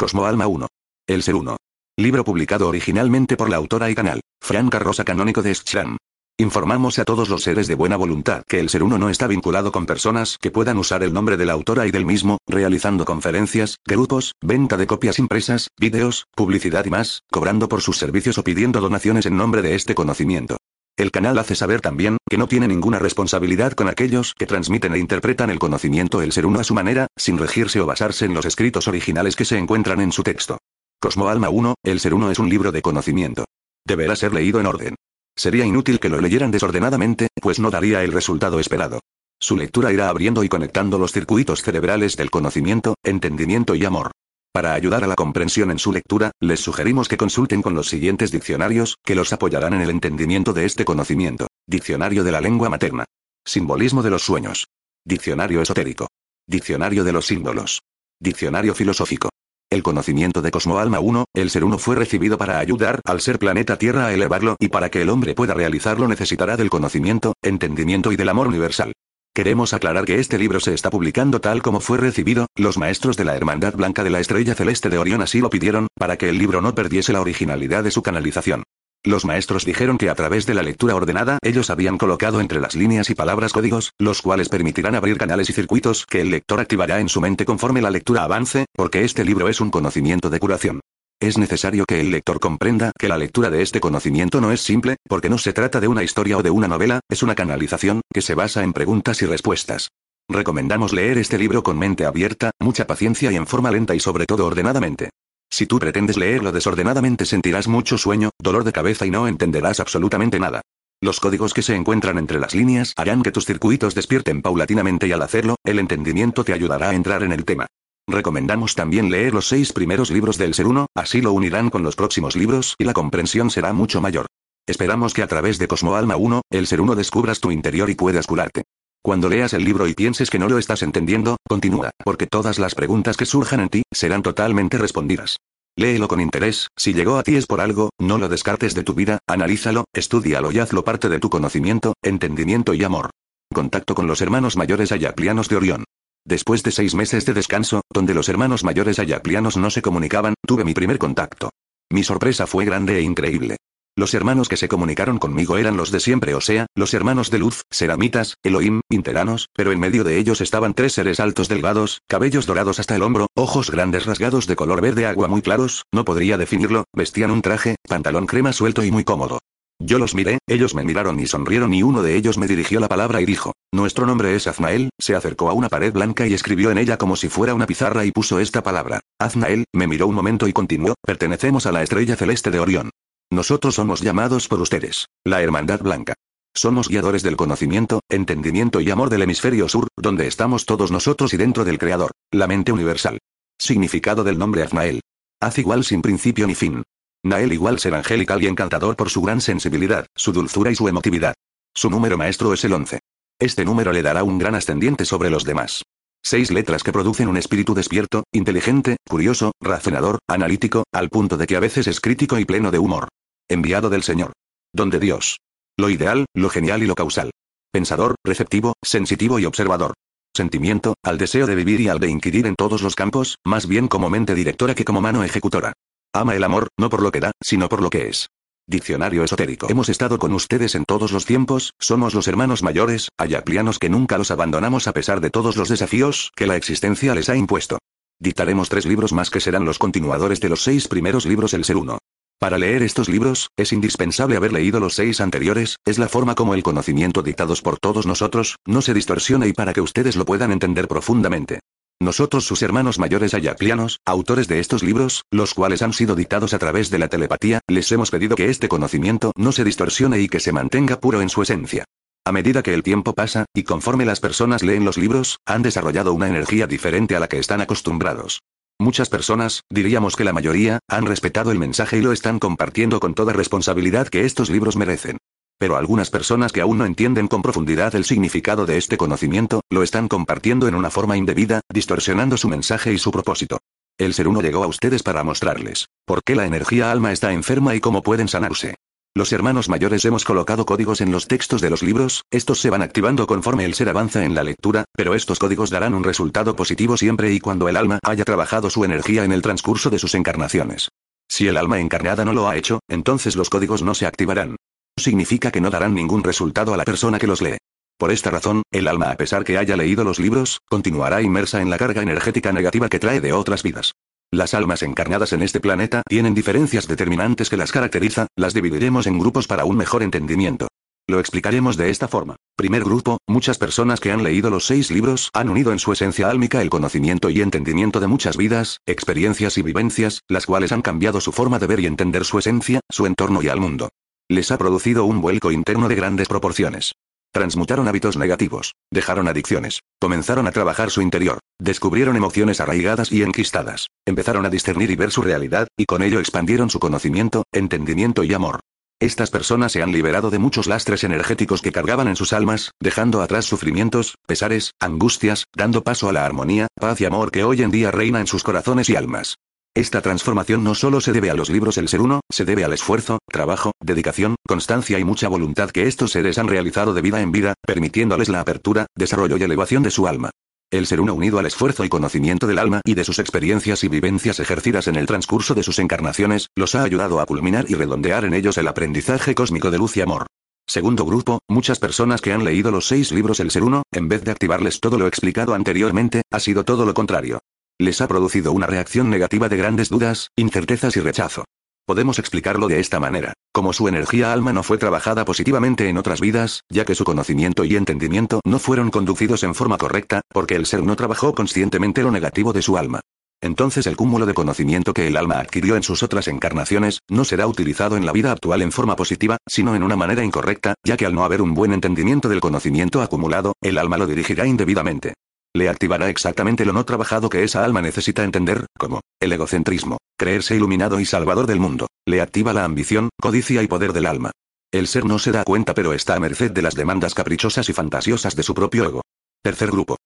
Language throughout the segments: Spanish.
Cosmo Alma 1. El Ser 1. Libro publicado originalmente por la autora y canal, Franca Rosa Canónico de Schramm. Informamos a todos los seres de buena voluntad que el ser uno no está vinculado con personas que puedan usar el nombre de la autora y del mismo, realizando conferencias, grupos, venta de copias impresas, vídeos, publicidad y más, cobrando por sus servicios o pidiendo donaciones en nombre de este conocimiento. El canal hace saber también que no tiene ninguna responsabilidad con aquellos que transmiten e interpretan el conocimiento el ser uno a su manera, sin regirse o basarse en los escritos originales que se encuentran en su texto. Cosmo Alma 1, el ser uno es un libro de conocimiento. Deberá ser leído en orden. Sería inútil que lo leyeran desordenadamente, pues no daría el resultado esperado. Su lectura irá abriendo y conectando los circuitos cerebrales del conocimiento, entendimiento y amor. Para ayudar a la comprensión en su lectura, les sugerimos que consulten con los siguientes diccionarios, que los apoyarán en el entendimiento de este conocimiento. Diccionario de la lengua materna. Simbolismo de los sueños. Diccionario esotérico. Diccionario de los símbolos. Diccionario filosófico. El conocimiento de Cosmo Alma 1, el ser uno fue recibido para ayudar al ser planeta Tierra a elevarlo y para que el hombre pueda realizarlo necesitará del conocimiento, entendimiento y del amor universal. Queremos aclarar que este libro se está publicando tal como fue recibido, los maestros de la Hermandad Blanca de la Estrella Celeste de Orión así lo pidieron, para que el libro no perdiese la originalidad de su canalización. Los maestros dijeron que a través de la lectura ordenada ellos habían colocado entre las líneas y palabras códigos, los cuales permitirán abrir canales y circuitos que el lector activará en su mente conforme la lectura avance, porque este libro es un conocimiento de curación. Es necesario que el lector comprenda que la lectura de este conocimiento no es simple, porque no se trata de una historia o de una novela, es una canalización, que se basa en preguntas y respuestas. Recomendamos leer este libro con mente abierta, mucha paciencia y en forma lenta y sobre todo ordenadamente. Si tú pretendes leerlo desordenadamente sentirás mucho sueño, dolor de cabeza y no entenderás absolutamente nada. Los códigos que se encuentran entre las líneas harán que tus circuitos despierten paulatinamente y al hacerlo, el entendimiento te ayudará a entrar en el tema. Recomendamos también leer los seis primeros libros del Ser Uno, así lo unirán con los próximos libros y la comprensión será mucho mayor. Esperamos que a través de Cosmo Alma 1, el Ser Uno descubras tu interior y puedas curarte. Cuando leas el libro y pienses que no lo estás entendiendo, continúa, porque todas las preguntas que surjan en ti, serán totalmente respondidas. Léelo con interés, si llegó a ti es por algo, no lo descartes de tu vida, analízalo, estudialo y hazlo parte de tu conocimiento, entendimiento y amor. Contacto con los hermanos mayores ayaplianos de Orión. Después de seis meses de descanso, donde los hermanos mayores ayaplianos no se comunicaban, tuve mi primer contacto. Mi sorpresa fue grande e increíble. Los hermanos que se comunicaron conmigo eran los de siempre, o sea, los hermanos de luz, seramitas, Elohim, interanos, pero en medio de ellos estaban tres seres altos delgados, cabellos dorados hasta el hombro, ojos grandes rasgados de color verde agua muy claros, no podría definirlo, vestían un traje, pantalón crema suelto y muy cómodo. Yo los miré, ellos me miraron y sonrieron y uno de ellos me dirigió la palabra y dijo, nuestro nombre es Aznael, se acercó a una pared blanca y escribió en ella como si fuera una pizarra y puso esta palabra. Aznael, me miró un momento y continuó, pertenecemos a la estrella celeste de Orión. Nosotros somos llamados por ustedes, la Hermandad Blanca. Somos guiadores del conocimiento, entendimiento y amor del hemisferio sur, donde estamos todos nosotros y dentro del Creador, la mente universal. Significado del nombre Aznael. Haz igual sin principio ni fin. Nael igual ser angelical y encantador por su gran sensibilidad, su dulzura y su emotividad. Su número maestro es el 11. Este número le dará un gran ascendiente sobre los demás. Seis letras que producen un espíritu despierto, inteligente, curioso, razonador, analítico, al punto de que a veces es crítico y pleno de humor. Enviado del Señor. Donde Dios. Lo ideal, lo genial y lo causal. Pensador, receptivo, sensitivo y observador. Sentimiento, al deseo de vivir y al de inquirir en todos los campos, más bien como mente directora que como mano ejecutora. Ama el amor, no por lo que da, sino por lo que es. Diccionario esotérico. Hemos estado con ustedes en todos los tiempos, somos los hermanos mayores, ayaplianos que nunca los abandonamos a pesar de todos los desafíos que la existencia les ha impuesto. Dictaremos tres libros más que serán los continuadores de los seis primeros libros el ser uno. Para leer estos libros, es indispensable haber leído los seis anteriores, es la forma como el conocimiento dictados por todos nosotros, no se distorsiona y para que ustedes lo puedan entender profundamente. Nosotros sus hermanos mayores ayaclianos, autores de estos libros, los cuales han sido dictados a través de la telepatía, les hemos pedido que este conocimiento no se distorsione y que se mantenga puro en su esencia. A medida que el tiempo pasa, y conforme las personas leen los libros, han desarrollado una energía diferente a la que están acostumbrados. Muchas personas, diríamos que la mayoría, han respetado el mensaje y lo están compartiendo con toda responsabilidad que estos libros merecen. Pero algunas personas que aún no entienden con profundidad el significado de este conocimiento, lo están compartiendo en una forma indebida, distorsionando su mensaje y su propósito. El ser uno llegó a ustedes para mostrarles por qué la energía alma está enferma y cómo pueden sanarse. Los hermanos mayores hemos colocado códigos en los textos de los libros, estos se van activando conforme el ser avanza en la lectura, pero estos códigos darán un resultado positivo siempre y cuando el alma haya trabajado su energía en el transcurso de sus encarnaciones. Si el alma encarnada no lo ha hecho, entonces los códigos no se activarán. Significa que no darán ningún resultado a la persona que los lee. Por esta razón, el alma a pesar que haya leído los libros, continuará inmersa en la carga energética negativa que trae de otras vidas. Las almas encarnadas en este planeta tienen diferencias determinantes que las caracteriza, las dividiremos en grupos para un mejor entendimiento. Lo explicaremos de esta forma. Primer grupo, muchas personas que han leído los seis libros han unido en su esencia álmica el conocimiento y entendimiento de muchas vidas, experiencias y vivencias, las cuales han cambiado su forma de ver y entender su esencia, su entorno y al mundo. Les ha producido un vuelco interno de grandes proporciones. Transmutaron hábitos negativos, dejaron adicciones, comenzaron a trabajar su interior, descubrieron emociones arraigadas y enquistadas, empezaron a discernir y ver su realidad, y con ello expandieron su conocimiento, entendimiento y amor. Estas personas se han liberado de muchos lastres energéticos que cargaban en sus almas, dejando atrás sufrimientos, pesares, angustias, dando paso a la armonía, paz y amor que hoy en día reina en sus corazones y almas. Esta transformación no solo se debe a los libros El Ser Uno, se debe al esfuerzo, trabajo, dedicación, constancia y mucha voluntad que estos seres han realizado de vida en vida, permitiéndoles la apertura, desarrollo y elevación de su alma. El ser uno unido al esfuerzo y conocimiento del alma y de sus experiencias y vivencias ejercidas en el transcurso de sus encarnaciones, los ha ayudado a culminar y redondear en ellos el aprendizaje cósmico de luz y amor. Segundo grupo, muchas personas que han leído los seis libros El Ser Uno, en vez de activarles todo lo explicado anteriormente, ha sido todo lo contrario les ha producido una reacción negativa de grandes dudas, incertezas y rechazo. Podemos explicarlo de esta manera, como su energía alma no fue trabajada positivamente en otras vidas, ya que su conocimiento y entendimiento no fueron conducidos en forma correcta, porque el ser no trabajó conscientemente lo negativo de su alma. Entonces el cúmulo de conocimiento que el alma adquirió en sus otras encarnaciones, no será utilizado en la vida actual en forma positiva, sino en una manera incorrecta, ya que al no haber un buen entendimiento del conocimiento acumulado, el alma lo dirigirá indebidamente. Le activará exactamente lo no trabajado que esa alma necesita entender, como el egocentrismo, creerse iluminado y salvador del mundo. Le activa la ambición, codicia y poder del alma. El ser no se da cuenta pero está a merced de las demandas caprichosas y fantasiosas de su propio ego. Tercer grupo.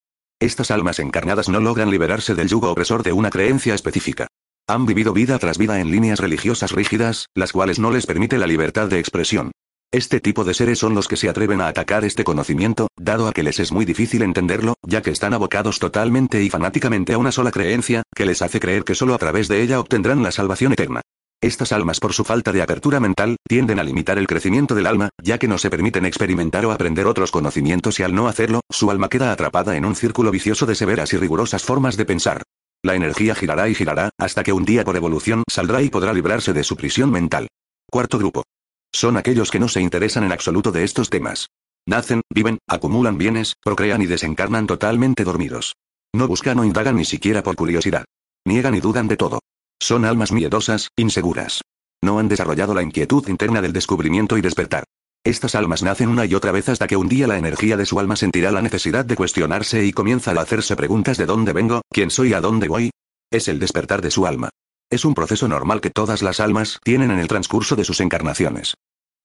Estas almas encarnadas no logran liberarse del yugo opresor de una creencia específica. Han vivido vida tras vida en líneas religiosas rígidas, las cuales no les permite la libertad de expresión. Este tipo de seres son los que se atreven a atacar este conocimiento, dado a que les es muy difícil entenderlo, ya que están abocados totalmente y fanáticamente a una sola creencia, que les hace creer que solo a través de ella obtendrán la salvación eterna. Estas almas por su falta de apertura mental, tienden a limitar el crecimiento del alma, ya que no se permiten experimentar o aprender otros conocimientos y al no hacerlo, su alma queda atrapada en un círculo vicioso de severas y rigurosas formas de pensar. La energía girará y girará, hasta que un día por evolución saldrá y podrá librarse de su prisión mental. Cuarto grupo. Son aquellos que no se interesan en absoluto de estos temas. Nacen, viven, acumulan bienes, procrean y desencarnan totalmente dormidos. No buscan o indagan ni siquiera por curiosidad. Niegan y dudan de todo. Son almas miedosas, inseguras. No han desarrollado la inquietud interna del descubrimiento y despertar. Estas almas nacen una y otra vez hasta que un día la energía de su alma sentirá la necesidad de cuestionarse y comienza a hacerse preguntas de dónde vengo, quién soy y a dónde voy. Es el despertar de su alma. Es un proceso normal que todas las almas tienen en el transcurso de sus encarnaciones.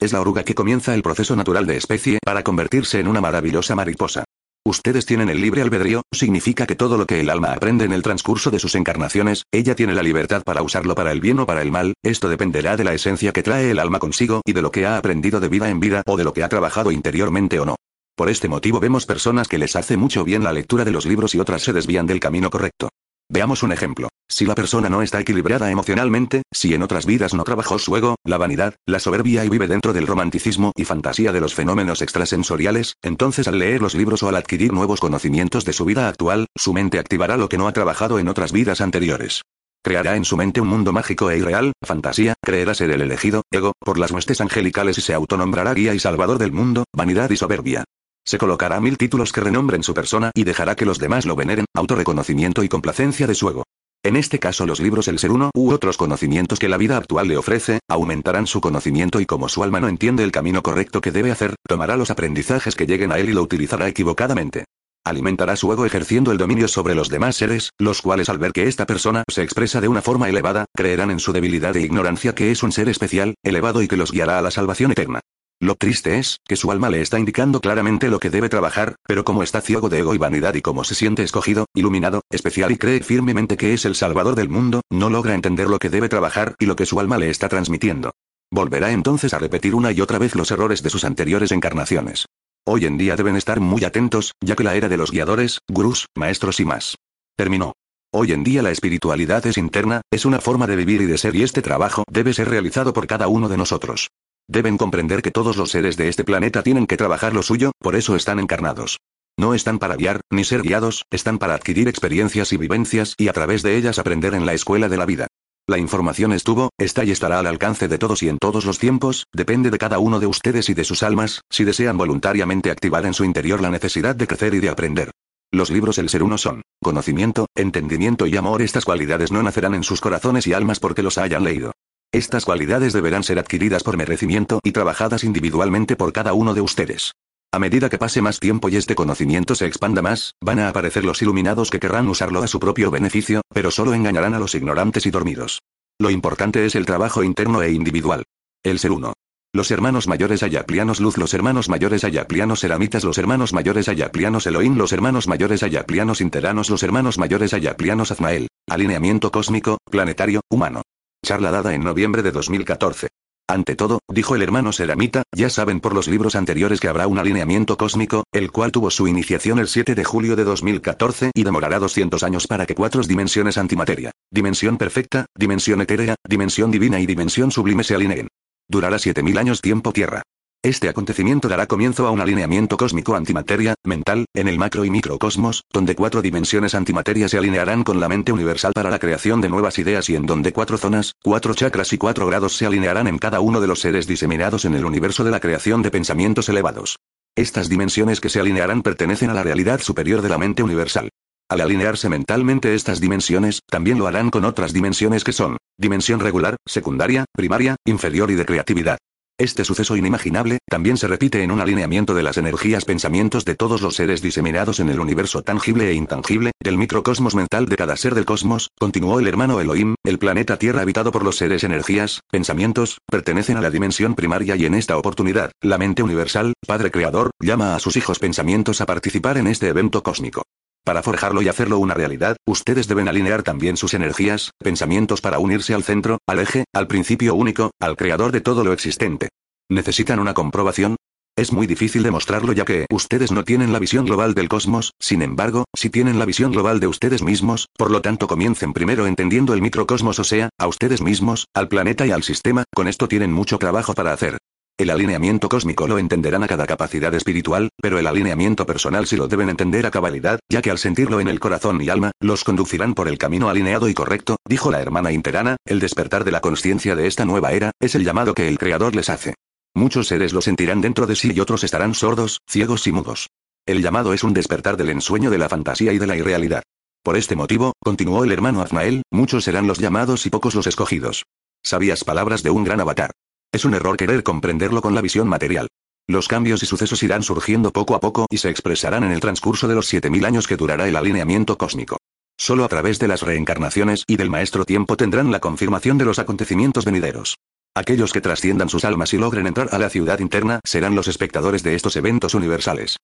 Es la oruga que comienza el proceso natural de especie para convertirse en una maravillosa mariposa. Ustedes tienen el libre albedrío, significa que todo lo que el alma aprende en el transcurso de sus encarnaciones, ella tiene la libertad para usarlo para el bien o para el mal, esto dependerá de la esencia que trae el alma consigo y de lo que ha aprendido de vida en vida o de lo que ha trabajado interiormente o no. Por este motivo vemos personas que les hace mucho bien la lectura de los libros y otras se desvían del camino correcto. Veamos un ejemplo. Si la persona no está equilibrada emocionalmente, si en otras vidas no trabajó su ego, la vanidad, la soberbia y vive dentro del romanticismo y fantasía de los fenómenos extrasensoriales, entonces al leer los libros o al adquirir nuevos conocimientos de su vida actual, su mente activará lo que no ha trabajado en otras vidas anteriores. Creará en su mente un mundo mágico e irreal, fantasía, creerá ser el elegido, ego, por las huestes angelicales y se autonombrará guía y salvador del mundo, vanidad y soberbia. Se colocará mil títulos que renombren su persona y dejará que los demás lo veneren, autorreconocimiento y complacencia de su ego. En este caso los libros El Ser Uno u otros conocimientos que la vida actual le ofrece, aumentarán su conocimiento y como su alma no entiende el camino correcto que debe hacer, tomará los aprendizajes que lleguen a él y lo utilizará equivocadamente. Alimentará su ego ejerciendo el dominio sobre los demás seres, los cuales al ver que esta persona se expresa de una forma elevada, creerán en su debilidad e ignorancia que es un ser especial, elevado y que los guiará a la salvación eterna. Lo triste es, que su alma le está indicando claramente lo que debe trabajar, pero como está ciego de ego y vanidad y como se siente escogido, iluminado, especial y cree firmemente que es el salvador del mundo, no logra entender lo que debe trabajar y lo que su alma le está transmitiendo. Volverá entonces a repetir una y otra vez los errores de sus anteriores encarnaciones. Hoy en día deben estar muy atentos, ya que la era de los guiadores, gurús, maestros y más. Terminó. Hoy en día la espiritualidad es interna, es una forma de vivir y de ser y este trabajo debe ser realizado por cada uno de nosotros. Deben comprender que todos los seres de este planeta tienen que trabajar lo suyo, por eso están encarnados. No están para guiar, ni ser guiados, están para adquirir experiencias y vivencias y a través de ellas aprender en la escuela de la vida. La información estuvo, está y estará al alcance de todos y en todos los tiempos, depende de cada uno de ustedes y de sus almas, si desean voluntariamente activar en su interior la necesidad de crecer y de aprender. Los libros El Ser Uno son conocimiento, entendimiento y amor. Estas cualidades no nacerán en sus corazones y almas porque los hayan leído. Estas cualidades deberán ser adquiridas por merecimiento y trabajadas individualmente por cada uno de ustedes. A medida que pase más tiempo y este conocimiento se expanda más, van a aparecer los iluminados que querrán usarlo a su propio beneficio, pero solo engañarán a los ignorantes y dormidos. Lo importante es el trabajo interno e individual. El ser uno. Los hermanos mayores ayaclianos Luz, los hermanos mayores ayaclianos Eramitas, los hermanos mayores ayaclianos Elohim, los hermanos mayores ayaclianos Interanos, los hermanos mayores ayaclianos Azmael. Alineamiento cósmico, planetario, humano. Charla dada en noviembre de 2014. Ante todo, dijo el hermano Seramita, ya saben por los libros anteriores que habrá un alineamiento cósmico, el cual tuvo su iniciación el 7 de julio de 2014 y demorará 200 años para que cuatro dimensiones antimateria, dimensión perfecta, dimensión etérea, dimensión divina y dimensión sublime se alineen. Durará 7000 años tiempo tierra. Este acontecimiento dará comienzo a un alineamiento cósmico antimateria, mental, en el macro y microcosmos, donde cuatro dimensiones antimateria se alinearán con la mente universal para la creación de nuevas ideas y en donde cuatro zonas, cuatro chakras y cuatro grados se alinearán en cada uno de los seres diseminados en el universo de la creación de pensamientos elevados. Estas dimensiones que se alinearán pertenecen a la realidad superior de la mente universal. Al alinearse mentalmente estas dimensiones, también lo harán con otras dimensiones que son, dimensión regular, secundaria, primaria, inferior y de creatividad. Este suceso inimaginable, también se repite en un alineamiento de las energías pensamientos de todos los seres diseminados en el universo tangible e intangible, del microcosmos mental de cada ser del cosmos, continuó el hermano Elohim, el planeta Tierra habitado por los seres energías, pensamientos, pertenecen a la dimensión primaria y en esta oportunidad, la mente universal, Padre Creador, llama a sus hijos pensamientos a participar en este evento cósmico. Para forjarlo y hacerlo una realidad, ustedes deben alinear también sus energías, pensamientos para unirse al centro, al eje, al principio único, al creador de todo lo existente. ¿Necesitan una comprobación? Es muy difícil demostrarlo ya que ustedes no tienen la visión global del cosmos, sin embargo, si tienen la visión global de ustedes mismos, por lo tanto comiencen primero entendiendo el microcosmos o sea, a ustedes mismos, al planeta y al sistema, con esto tienen mucho trabajo para hacer. El alineamiento cósmico lo entenderán a cada capacidad espiritual, pero el alineamiento personal sí lo deben entender a cabalidad, ya que al sentirlo en el corazón y alma, los conducirán por el camino alineado y correcto, dijo la hermana interana, el despertar de la conciencia de esta nueva era, es el llamado que el Creador les hace. Muchos seres lo sentirán dentro de sí y otros estarán sordos, ciegos y mudos. El llamado es un despertar del ensueño de la fantasía y de la irrealidad. Por este motivo, continuó el hermano Azmael, muchos serán los llamados y pocos los escogidos. Sabias palabras de un gran avatar. Es un error querer comprenderlo con la visión material. Los cambios y sucesos irán surgiendo poco a poco y se expresarán en el transcurso de los 7000 años que durará el alineamiento cósmico. Solo a través de las reencarnaciones y del maestro tiempo tendrán la confirmación de los acontecimientos venideros. Aquellos que trasciendan sus almas y logren entrar a la ciudad interna serán los espectadores de estos eventos universales.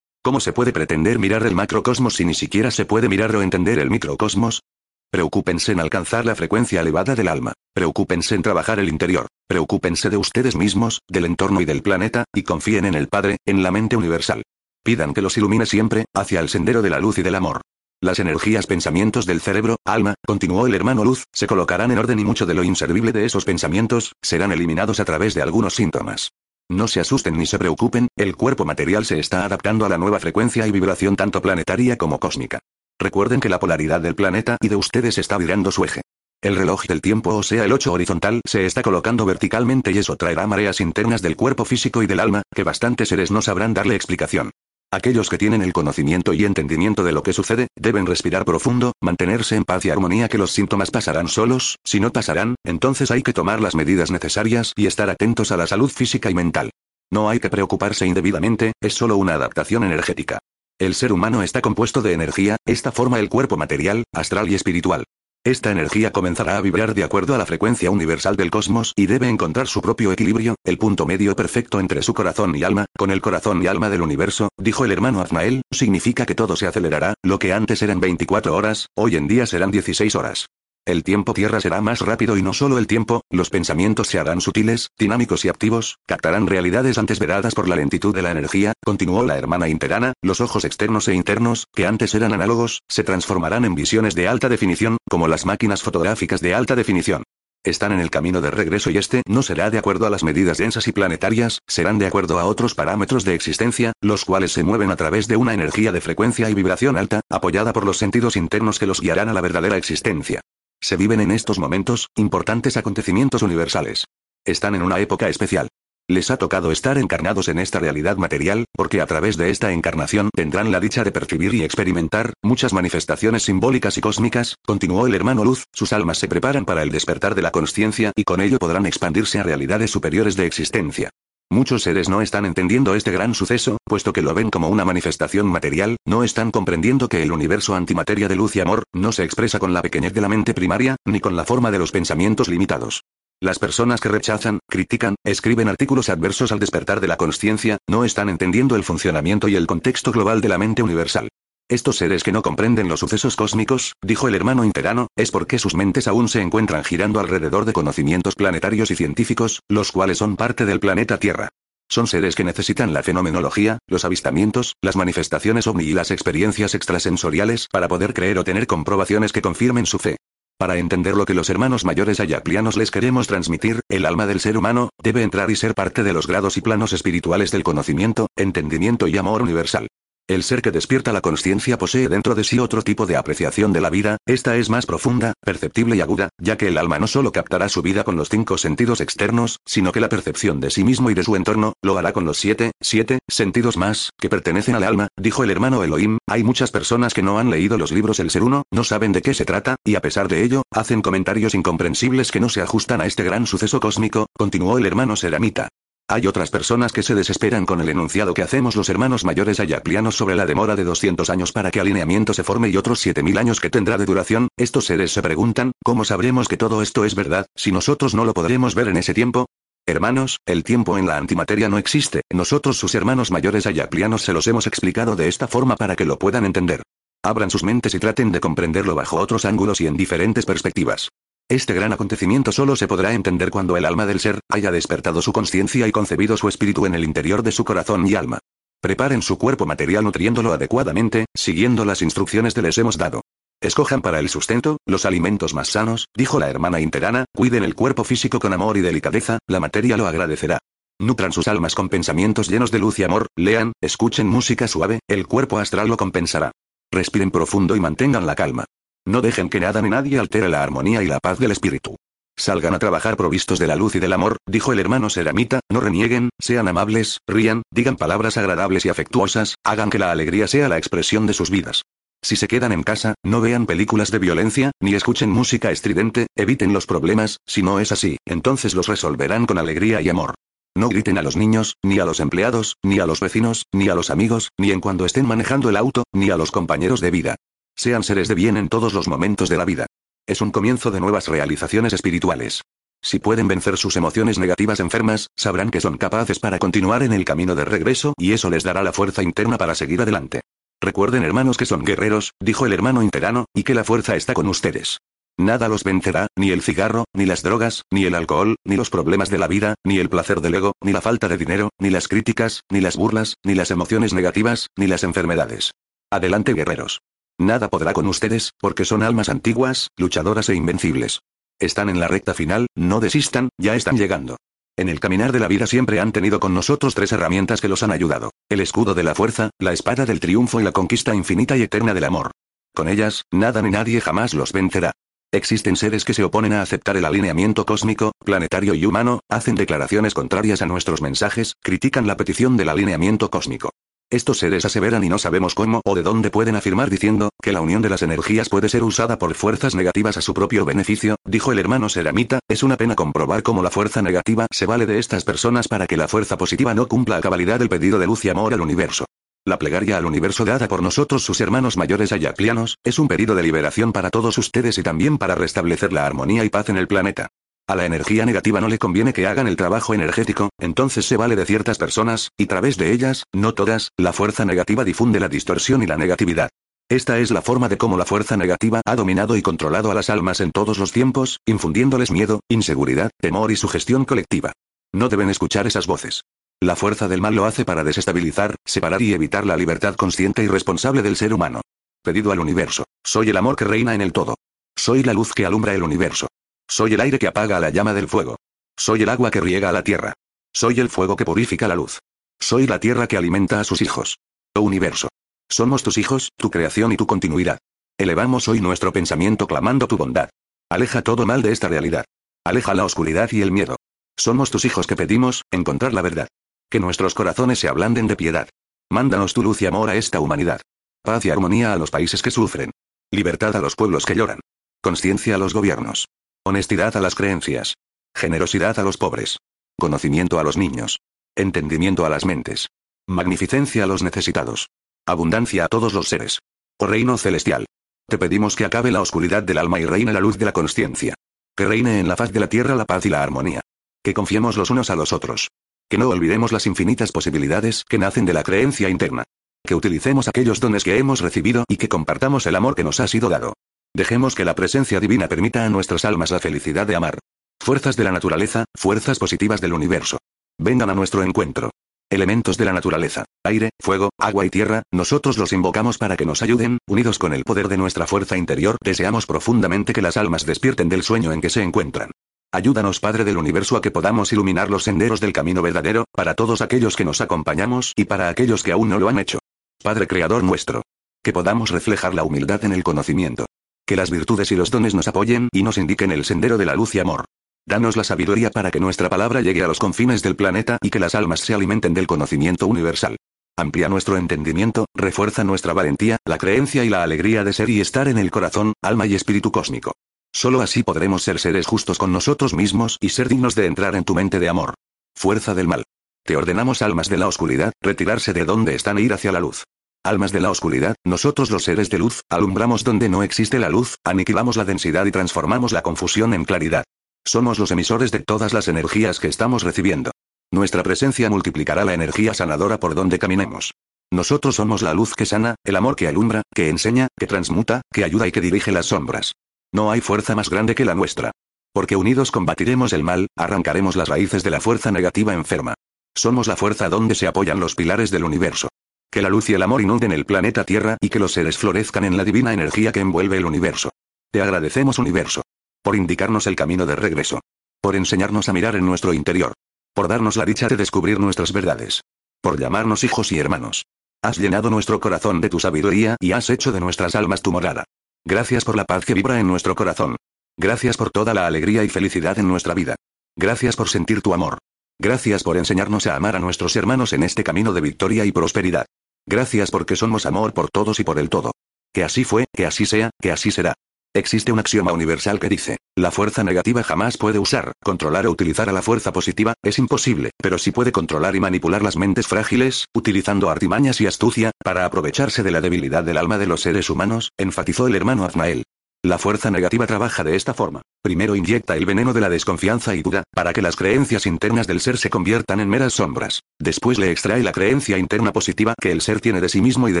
¿Cómo se puede pretender mirar el macrocosmos si ni siquiera se puede mirar o entender el microcosmos? Preocúpense en alcanzar la frecuencia elevada del alma. Preocúpense en trabajar el interior. Preocúpense de ustedes mismos, del entorno y del planeta, y confíen en el Padre, en la mente universal. Pidan que los ilumine siempre, hacia el sendero de la luz y del amor. Las energías pensamientos del cerebro, alma, continuó el hermano Luz, se colocarán en orden y mucho de lo inservible de esos pensamientos, serán eliminados a través de algunos síntomas. No se asusten ni se preocupen, el cuerpo material se está adaptando a la nueva frecuencia y vibración tanto planetaria como cósmica. Recuerden que la polaridad del planeta y de ustedes está virando su eje. El reloj del tiempo, o sea el 8 horizontal, se está colocando verticalmente y eso traerá mareas internas del cuerpo físico y del alma, que bastantes seres no sabrán darle explicación. Aquellos que tienen el conocimiento y entendimiento de lo que sucede, deben respirar profundo, mantenerse en paz y armonía que los síntomas pasarán solos, si no pasarán, entonces hay que tomar las medidas necesarias y estar atentos a la salud física y mental. No hay que preocuparse indebidamente, es solo una adaptación energética. El ser humano está compuesto de energía, esta forma el cuerpo material, astral y espiritual. Esta energía comenzará a vibrar de acuerdo a la frecuencia universal del cosmos y debe encontrar su propio equilibrio, el punto medio perfecto entre su corazón y alma, con el corazón y alma del universo, dijo el hermano Azmael, significa que todo se acelerará, lo que antes eran 24 horas, hoy en día serán 16 horas. El tiempo tierra será más rápido y no solo el tiempo, los pensamientos se harán sutiles, dinámicos y activos, captarán realidades antes veradas por la lentitud de la energía, continuó la hermana interana, los ojos externos e internos, que antes eran análogos, se transformarán en visiones de alta definición, como las máquinas fotográficas de alta definición. Están en el camino de regreso y este no será de acuerdo a las medidas densas y planetarias, serán de acuerdo a otros parámetros de existencia, los cuales se mueven a través de una energía de frecuencia y vibración alta, apoyada por los sentidos internos que los guiarán a la verdadera existencia. Se viven en estos momentos, importantes acontecimientos universales. Están en una época especial. Les ha tocado estar encarnados en esta realidad material, porque a través de esta encarnación tendrán la dicha de percibir y experimentar muchas manifestaciones simbólicas y cósmicas, continuó el hermano Luz, sus almas se preparan para el despertar de la conciencia y con ello podrán expandirse a realidades superiores de existencia. Muchos seres no están entendiendo este gran suceso, puesto que lo ven como una manifestación material, no están comprendiendo que el universo antimateria de luz y amor, no se expresa con la pequeñez de la mente primaria, ni con la forma de los pensamientos limitados. Las personas que rechazan, critican, escriben artículos adversos al despertar de la conciencia, no están entendiendo el funcionamiento y el contexto global de la mente universal. Estos seres que no comprenden los sucesos cósmicos, dijo el hermano interano, es porque sus mentes aún se encuentran girando alrededor de conocimientos planetarios y científicos, los cuales son parte del planeta Tierra. Son seres que necesitan la fenomenología, los avistamientos, las manifestaciones ovni y las experiencias extrasensoriales para poder creer o tener comprobaciones que confirmen su fe. Para entender lo que los hermanos mayores ayaclianos les queremos transmitir, el alma del ser humano, debe entrar y ser parte de los grados y planos espirituales del conocimiento, entendimiento y amor universal. El ser que despierta la conciencia posee dentro de sí otro tipo de apreciación de la vida, esta es más profunda, perceptible y aguda, ya que el alma no solo captará su vida con los cinco sentidos externos, sino que la percepción de sí mismo y de su entorno, lo hará con los siete, siete, sentidos más, que pertenecen al alma, dijo el hermano Elohim, hay muchas personas que no han leído los libros El Ser Uno, no saben de qué se trata, y a pesar de ello, hacen comentarios incomprensibles que no se ajustan a este gran suceso cósmico, continuó el hermano Seramita. Hay otras personas que se desesperan con el enunciado que hacemos los hermanos mayores ayaclianos sobre la demora de 200 años para que alineamiento se forme y otros 7000 años que tendrá de duración. Estos seres se preguntan, ¿cómo sabremos que todo esto es verdad, si nosotros no lo podremos ver en ese tiempo? Hermanos, el tiempo en la antimateria no existe, nosotros sus hermanos mayores ayaclianos se los hemos explicado de esta forma para que lo puedan entender. Abran sus mentes y traten de comprenderlo bajo otros ángulos y en diferentes perspectivas. Este gran acontecimiento solo se podrá entender cuando el alma del ser haya despertado su conciencia y concebido su espíritu en el interior de su corazón y alma. Preparen su cuerpo material nutriéndolo adecuadamente, siguiendo las instrucciones que les hemos dado. Escojan para el sustento, los alimentos más sanos, dijo la hermana interana, cuiden el cuerpo físico con amor y delicadeza, la materia lo agradecerá. Nutran sus almas con pensamientos llenos de luz y amor, lean, escuchen música suave, el cuerpo astral lo compensará. Respiren profundo y mantengan la calma. No dejen que nada ni nadie altere la armonía y la paz del espíritu. Salgan a trabajar provistos de la luz y del amor, dijo el hermano Seramita, no renieguen, sean amables, rían, digan palabras agradables y afectuosas, hagan que la alegría sea la expresión de sus vidas. Si se quedan en casa, no vean películas de violencia, ni escuchen música estridente, eviten los problemas, si no es así, entonces los resolverán con alegría y amor. No griten a los niños, ni a los empleados, ni a los vecinos, ni a los amigos, ni en cuando estén manejando el auto, ni a los compañeros de vida. Sean seres de bien en todos los momentos de la vida. Es un comienzo de nuevas realizaciones espirituales. Si pueden vencer sus emociones negativas enfermas, sabrán que son capaces para continuar en el camino de regreso y eso les dará la fuerza interna para seguir adelante. Recuerden hermanos que son guerreros, dijo el hermano interano, y que la fuerza está con ustedes. Nada los vencerá, ni el cigarro, ni las drogas, ni el alcohol, ni los problemas de la vida, ni el placer del ego, ni la falta de dinero, ni las críticas, ni las burlas, ni las emociones negativas, ni las enfermedades. Adelante guerreros. Nada podrá con ustedes, porque son almas antiguas, luchadoras e invencibles. Están en la recta final, no desistan, ya están llegando. En el caminar de la vida siempre han tenido con nosotros tres herramientas que los han ayudado. El escudo de la fuerza, la espada del triunfo y la conquista infinita y eterna del amor. Con ellas, nada ni nadie jamás los vencerá. Existen seres que se oponen a aceptar el alineamiento cósmico, planetario y humano, hacen declaraciones contrarias a nuestros mensajes, critican la petición del alineamiento cósmico. Estos seres aseveran y no sabemos cómo o de dónde pueden afirmar diciendo, que la unión de las energías puede ser usada por fuerzas negativas a su propio beneficio, dijo el hermano Seramita, es una pena comprobar cómo la fuerza negativa se vale de estas personas para que la fuerza positiva no cumpla a cabalidad el pedido de luz y amor al universo. La plegaria al universo dada por nosotros sus hermanos mayores ayaclianos, es un pedido de liberación para todos ustedes y también para restablecer la armonía y paz en el planeta. A la energía negativa no le conviene que hagan el trabajo energético, entonces se vale de ciertas personas, y través de ellas, no todas, la fuerza negativa difunde la distorsión y la negatividad. Esta es la forma de cómo la fuerza negativa ha dominado y controlado a las almas en todos los tiempos, infundiéndoles miedo, inseguridad, temor y sugestión colectiva. No deben escuchar esas voces. La fuerza del mal lo hace para desestabilizar, separar y evitar la libertad consciente y responsable del ser humano. Pedido al universo. Soy el amor que reina en el todo. Soy la luz que alumbra el universo. Soy el aire que apaga la llama del fuego. Soy el agua que riega a la tierra. Soy el fuego que purifica la luz. Soy la tierra que alimenta a sus hijos. Oh universo. Somos tus hijos, tu creación y tu continuidad. Elevamos hoy nuestro pensamiento clamando tu bondad. Aleja todo mal de esta realidad. Aleja la oscuridad y el miedo. Somos tus hijos que pedimos, encontrar la verdad. Que nuestros corazones se ablanden de piedad. Mándanos tu luz y amor a esta humanidad. Paz y armonía a los países que sufren. Libertad a los pueblos que lloran. Conciencia a los gobiernos. Honestidad a las creencias. Generosidad a los pobres. Conocimiento a los niños. Entendimiento a las mentes. Magnificencia a los necesitados. Abundancia a todos los seres. Oh Reino Celestial. Te pedimos que acabe la oscuridad del alma y reine la luz de la conciencia. Que reine en la faz de la tierra la paz y la armonía. Que confiemos los unos a los otros. Que no olvidemos las infinitas posibilidades que nacen de la creencia interna. Que utilicemos aquellos dones que hemos recibido y que compartamos el amor que nos ha sido dado. Dejemos que la presencia divina permita a nuestras almas la felicidad de amar. Fuerzas de la naturaleza, fuerzas positivas del universo. Vengan a nuestro encuentro. Elementos de la naturaleza, aire, fuego, agua y tierra, nosotros los invocamos para que nos ayuden, unidos con el poder de nuestra fuerza interior, deseamos profundamente que las almas despierten del sueño en que se encuentran. Ayúdanos Padre del Universo a que podamos iluminar los senderos del camino verdadero, para todos aquellos que nos acompañamos y para aquellos que aún no lo han hecho. Padre Creador nuestro. Que podamos reflejar la humildad en el conocimiento. Que las virtudes y los dones nos apoyen y nos indiquen el sendero de la luz y amor. Danos la sabiduría para que nuestra palabra llegue a los confines del planeta y que las almas se alimenten del conocimiento universal. Amplía nuestro entendimiento, refuerza nuestra valentía, la creencia y la alegría de ser y estar en el corazón, alma y espíritu cósmico. Solo así podremos ser seres justos con nosotros mismos y ser dignos de entrar en tu mente de amor. Fuerza del mal. Te ordenamos almas de la oscuridad, retirarse de donde están e ir hacia la luz. Almas de la oscuridad, nosotros los seres de luz, alumbramos donde no existe la luz, aniquilamos la densidad y transformamos la confusión en claridad. Somos los emisores de todas las energías que estamos recibiendo. Nuestra presencia multiplicará la energía sanadora por donde caminemos. Nosotros somos la luz que sana, el amor que alumbra, que enseña, que transmuta, que ayuda y que dirige las sombras. No hay fuerza más grande que la nuestra. Porque unidos combatiremos el mal, arrancaremos las raíces de la fuerza negativa enferma. Somos la fuerza donde se apoyan los pilares del universo. Que la luz y el amor inunden el planeta Tierra y que los seres florezcan en la divina energía que envuelve el universo. Te agradecemos universo por indicarnos el camino de regreso. Por enseñarnos a mirar en nuestro interior. Por darnos la dicha de descubrir nuestras verdades. Por llamarnos hijos y hermanos. Has llenado nuestro corazón de tu sabiduría y has hecho de nuestras almas tu morada. Gracias por la paz que vibra en nuestro corazón. Gracias por toda la alegría y felicidad en nuestra vida. Gracias por sentir tu amor. Gracias por enseñarnos a amar a nuestros hermanos en este camino de victoria y prosperidad. Gracias porque somos amor por todos y por el todo. Que así fue, que así sea, que así será. Existe un axioma universal que dice, la fuerza negativa jamás puede usar, controlar o utilizar a la fuerza positiva, es imposible, pero sí puede controlar y manipular las mentes frágiles, utilizando artimañas y astucia, para aprovecharse de la debilidad del alma de los seres humanos, enfatizó el hermano Aznael. La fuerza negativa trabaja de esta forma. Primero inyecta el veneno de la desconfianza y duda, para que las creencias internas del ser se conviertan en meras sombras. Después le extrae la creencia interna positiva que el ser tiene de sí mismo y de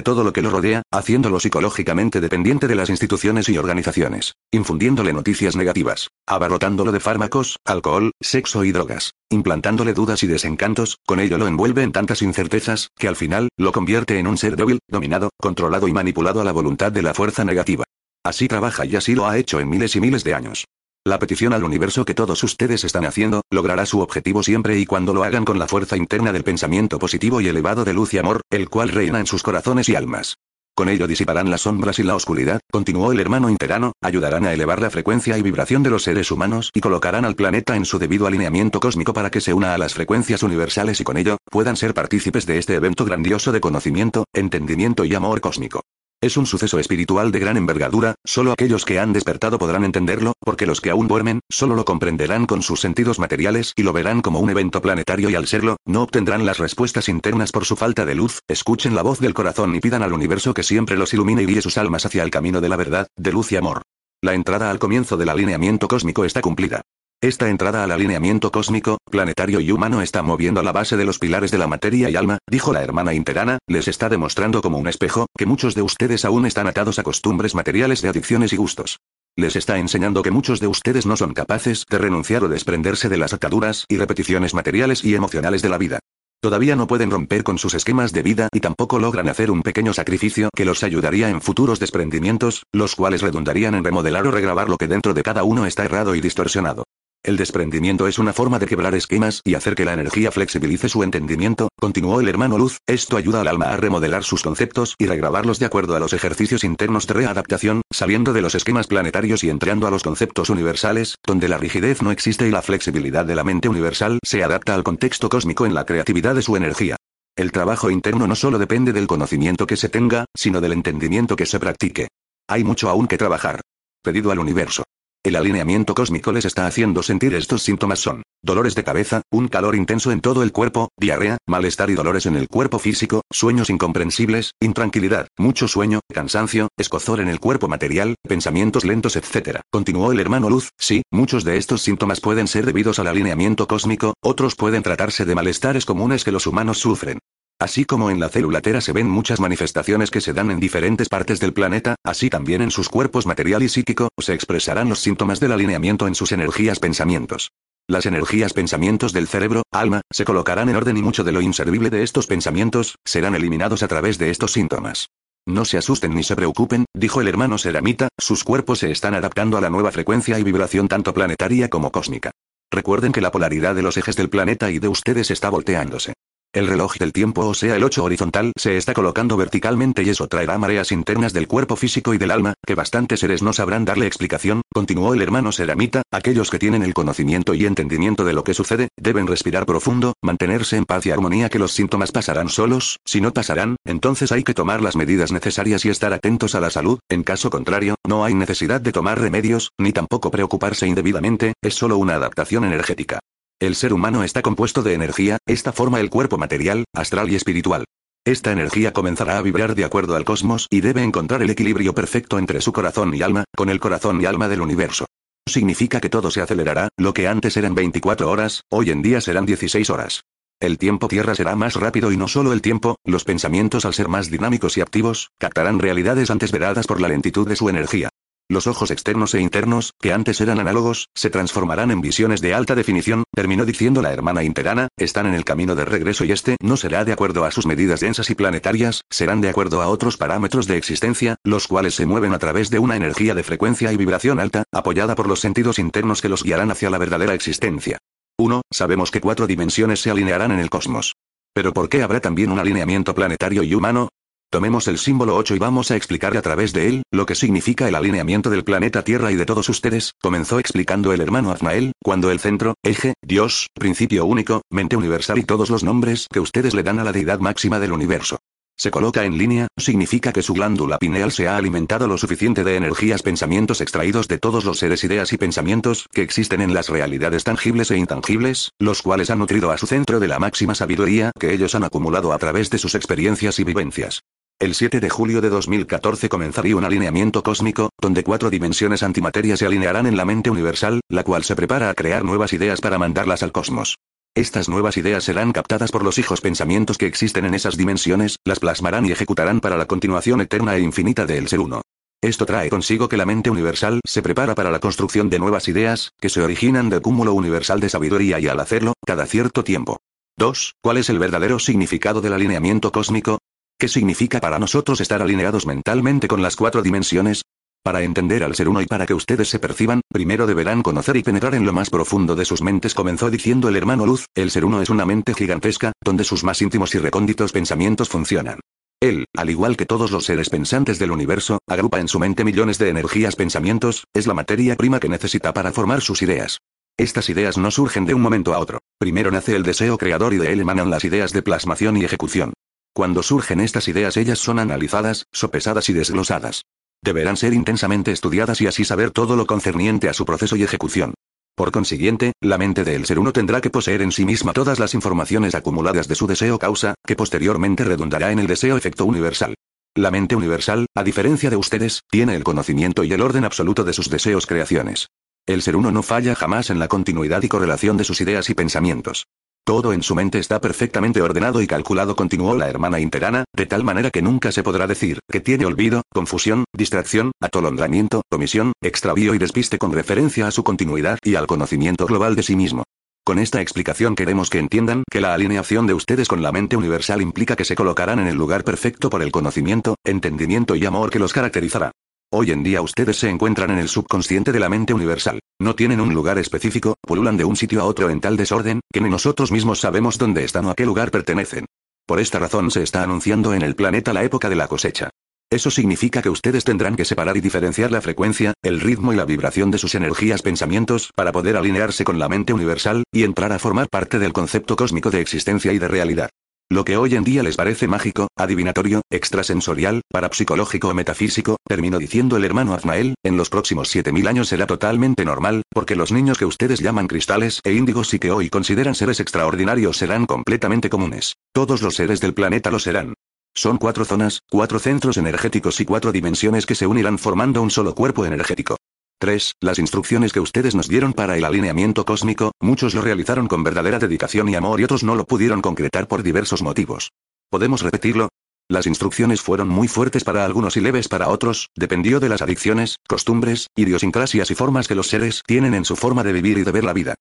todo lo que lo rodea, haciéndolo psicológicamente dependiente de las instituciones y organizaciones, infundiéndole noticias negativas, abarrotándolo de fármacos, alcohol, sexo y drogas, implantándole dudas y desencantos, con ello lo envuelve en tantas incertezas, que al final, lo convierte en un ser débil, dominado, controlado y manipulado a la voluntad de la fuerza negativa. Así trabaja y así lo ha hecho en miles y miles de años. La petición al universo que todos ustedes están haciendo, logrará su objetivo siempre y cuando lo hagan con la fuerza interna del pensamiento positivo y elevado de luz y amor, el cual reina en sus corazones y almas. Con ello disiparán las sombras y la oscuridad, continuó el hermano interano, ayudarán a elevar la frecuencia y vibración de los seres humanos y colocarán al planeta en su debido alineamiento cósmico para que se una a las frecuencias universales y con ello, puedan ser partícipes de este evento grandioso de conocimiento, entendimiento y amor cósmico. Es un suceso espiritual de gran envergadura, solo aquellos que han despertado podrán entenderlo, porque los que aún duermen, solo lo comprenderán con sus sentidos materiales y lo verán como un evento planetario y al serlo, no obtendrán las respuestas internas por su falta de luz, escuchen la voz del corazón y pidan al universo que siempre los ilumine y guíe sus almas hacia el camino de la verdad, de luz y amor. La entrada al comienzo del alineamiento cósmico está cumplida. Esta entrada al alineamiento cósmico, planetario y humano está moviendo la base de los pilares de la materia y alma, dijo la hermana interana, les está demostrando como un espejo, que muchos de ustedes aún están atados a costumbres materiales de adicciones y gustos. Les está enseñando que muchos de ustedes no son capaces de renunciar o desprenderse de las ataduras y repeticiones materiales y emocionales de la vida. Todavía no pueden romper con sus esquemas de vida y tampoco logran hacer un pequeño sacrificio que los ayudaría en futuros desprendimientos, los cuales redundarían en remodelar o regrabar lo que dentro de cada uno está errado y distorsionado. El desprendimiento es una forma de quebrar esquemas y hacer que la energía flexibilice su entendimiento, continuó el hermano Luz, esto ayuda al alma a remodelar sus conceptos y regrabarlos de acuerdo a los ejercicios internos de readaptación, saliendo de los esquemas planetarios y entrando a los conceptos universales, donde la rigidez no existe y la flexibilidad de la mente universal se adapta al contexto cósmico en la creatividad de su energía. El trabajo interno no solo depende del conocimiento que se tenga, sino del entendimiento que se practique. Hay mucho aún que trabajar. Pedido al universo. El alineamiento cósmico les está haciendo sentir estos síntomas son dolores de cabeza, un calor intenso en todo el cuerpo, diarrea, malestar y dolores en el cuerpo físico, sueños incomprensibles, intranquilidad, mucho sueño, cansancio, escozor en el cuerpo material, pensamientos lentos, etc. Continuó el hermano Luz, sí, muchos de estos síntomas pueden ser debidos al alineamiento cósmico, otros pueden tratarse de malestares comunes que los humanos sufren. Así como en la célula tera se ven muchas manifestaciones que se dan en diferentes partes del planeta, así también en sus cuerpos material y psíquico, se expresarán los síntomas del alineamiento en sus energías pensamientos. Las energías pensamientos del cerebro, alma, se colocarán en orden y mucho de lo inservible de estos pensamientos, serán eliminados a través de estos síntomas. No se asusten ni se preocupen, dijo el hermano Seramita, sus cuerpos se están adaptando a la nueva frecuencia y vibración tanto planetaria como cósmica. Recuerden que la polaridad de los ejes del planeta y de ustedes está volteándose. El reloj del tiempo, o sea el 8 horizontal, se está colocando verticalmente y eso traerá mareas internas del cuerpo físico y del alma, que bastantes seres no sabrán darle explicación, continuó el hermano Seramita, aquellos que tienen el conocimiento y entendimiento de lo que sucede, deben respirar profundo, mantenerse en paz y armonía que los síntomas pasarán solos, si no pasarán, entonces hay que tomar las medidas necesarias y estar atentos a la salud, en caso contrario, no hay necesidad de tomar remedios, ni tampoco preocuparse indebidamente, es solo una adaptación energética. El ser humano está compuesto de energía, esta forma el cuerpo material, astral y espiritual. Esta energía comenzará a vibrar de acuerdo al cosmos y debe encontrar el equilibrio perfecto entre su corazón y alma, con el corazón y alma del universo. Significa que todo se acelerará, lo que antes eran 24 horas, hoy en día serán 16 horas. El tiempo tierra será más rápido y no solo el tiempo, los pensamientos al ser más dinámicos y activos, captarán realidades antes veradas por la lentitud de su energía. Los ojos externos e internos, que antes eran análogos, se transformarán en visiones de alta definición, terminó diciendo la hermana interana, están en el camino de regreso y este no será de acuerdo a sus medidas densas y planetarias, serán de acuerdo a otros parámetros de existencia, los cuales se mueven a través de una energía de frecuencia y vibración alta, apoyada por los sentidos internos que los guiarán hacia la verdadera existencia. 1. Sabemos que cuatro dimensiones se alinearán en el cosmos. Pero ¿por qué habrá también un alineamiento planetario y humano? Tomemos el símbolo 8 y vamos a explicar a través de él, lo que significa el alineamiento del planeta Tierra y de todos ustedes, comenzó explicando el hermano Azmael, cuando el centro, eje, Dios, principio único, mente universal y todos los nombres que ustedes le dan a la deidad máxima del universo. Se coloca en línea, significa que su glándula pineal se ha alimentado lo suficiente de energías pensamientos extraídos de todos los seres ideas y pensamientos que existen en las realidades tangibles e intangibles, los cuales han nutrido a su centro de la máxima sabiduría que ellos han acumulado a través de sus experiencias y vivencias. El 7 de julio de 2014 comenzaría un alineamiento cósmico, donde cuatro dimensiones antimateria se alinearán en la mente universal, la cual se prepara a crear nuevas ideas para mandarlas al cosmos. Estas nuevas ideas serán captadas por los hijos pensamientos que existen en esas dimensiones, las plasmarán y ejecutarán para la continuación eterna e infinita del ser uno. Esto trae consigo que la mente universal se prepara para la construcción de nuevas ideas, que se originan del cúmulo universal de sabiduría y al hacerlo, cada cierto tiempo. 2. ¿Cuál es el verdadero significado del alineamiento cósmico? ¿Qué significa para nosotros estar alineados mentalmente con las cuatro dimensiones? Para entender al ser uno y para que ustedes se perciban, primero deberán conocer y penetrar en lo más profundo de sus mentes, comenzó diciendo el hermano Luz, el ser uno es una mente gigantesca, donde sus más íntimos y recónditos pensamientos funcionan. Él, al igual que todos los seres pensantes del universo, agrupa en su mente millones de energías pensamientos, es la materia prima que necesita para formar sus ideas. Estas ideas no surgen de un momento a otro. Primero nace el deseo creador y de él emanan las ideas de plasmación y ejecución. Cuando surgen estas ideas ellas son analizadas, sopesadas y desglosadas. Deberán ser intensamente estudiadas y así saber todo lo concerniente a su proceso y ejecución. Por consiguiente, la mente del ser uno tendrá que poseer en sí misma todas las informaciones acumuladas de su deseo causa, que posteriormente redundará en el deseo efecto universal. La mente universal, a diferencia de ustedes, tiene el conocimiento y el orden absoluto de sus deseos creaciones. El ser uno no falla jamás en la continuidad y correlación de sus ideas y pensamientos. Todo en su mente está perfectamente ordenado y calculado, continuó la hermana interana, de tal manera que nunca se podrá decir que tiene olvido, confusión, distracción, atolondramiento, omisión, extravío y despiste con referencia a su continuidad y al conocimiento global de sí mismo. Con esta explicación queremos que entiendan que la alineación de ustedes con la mente universal implica que se colocarán en el lugar perfecto por el conocimiento, entendimiento y amor que los caracterizará. Hoy en día ustedes se encuentran en el subconsciente de la mente universal. No tienen un lugar específico, pululan de un sitio a otro en tal desorden, que ni nosotros mismos sabemos dónde están o a qué lugar pertenecen. Por esta razón se está anunciando en el planeta la época de la cosecha. Eso significa que ustedes tendrán que separar y diferenciar la frecuencia, el ritmo y la vibración de sus energías pensamientos para poder alinearse con la mente universal, y entrar a formar parte del concepto cósmico de existencia y de realidad. Lo que hoy en día les parece mágico, adivinatorio, extrasensorial, parapsicológico o metafísico, terminó diciendo el hermano Azmael, en los próximos 7000 años será totalmente normal, porque los niños que ustedes llaman cristales e índigos y que hoy consideran seres extraordinarios serán completamente comunes. Todos los seres del planeta lo serán. Son cuatro zonas, cuatro centros energéticos y cuatro dimensiones que se unirán formando un solo cuerpo energético. 3. Las instrucciones que ustedes nos dieron para el alineamiento cósmico, muchos lo realizaron con verdadera dedicación y amor y otros no lo pudieron concretar por diversos motivos. ¿Podemos repetirlo? Las instrucciones fueron muy fuertes para algunos y leves para otros, dependió de las adicciones, costumbres, idiosincrasias y formas que los seres tienen en su forma de vivir y de ver la vida.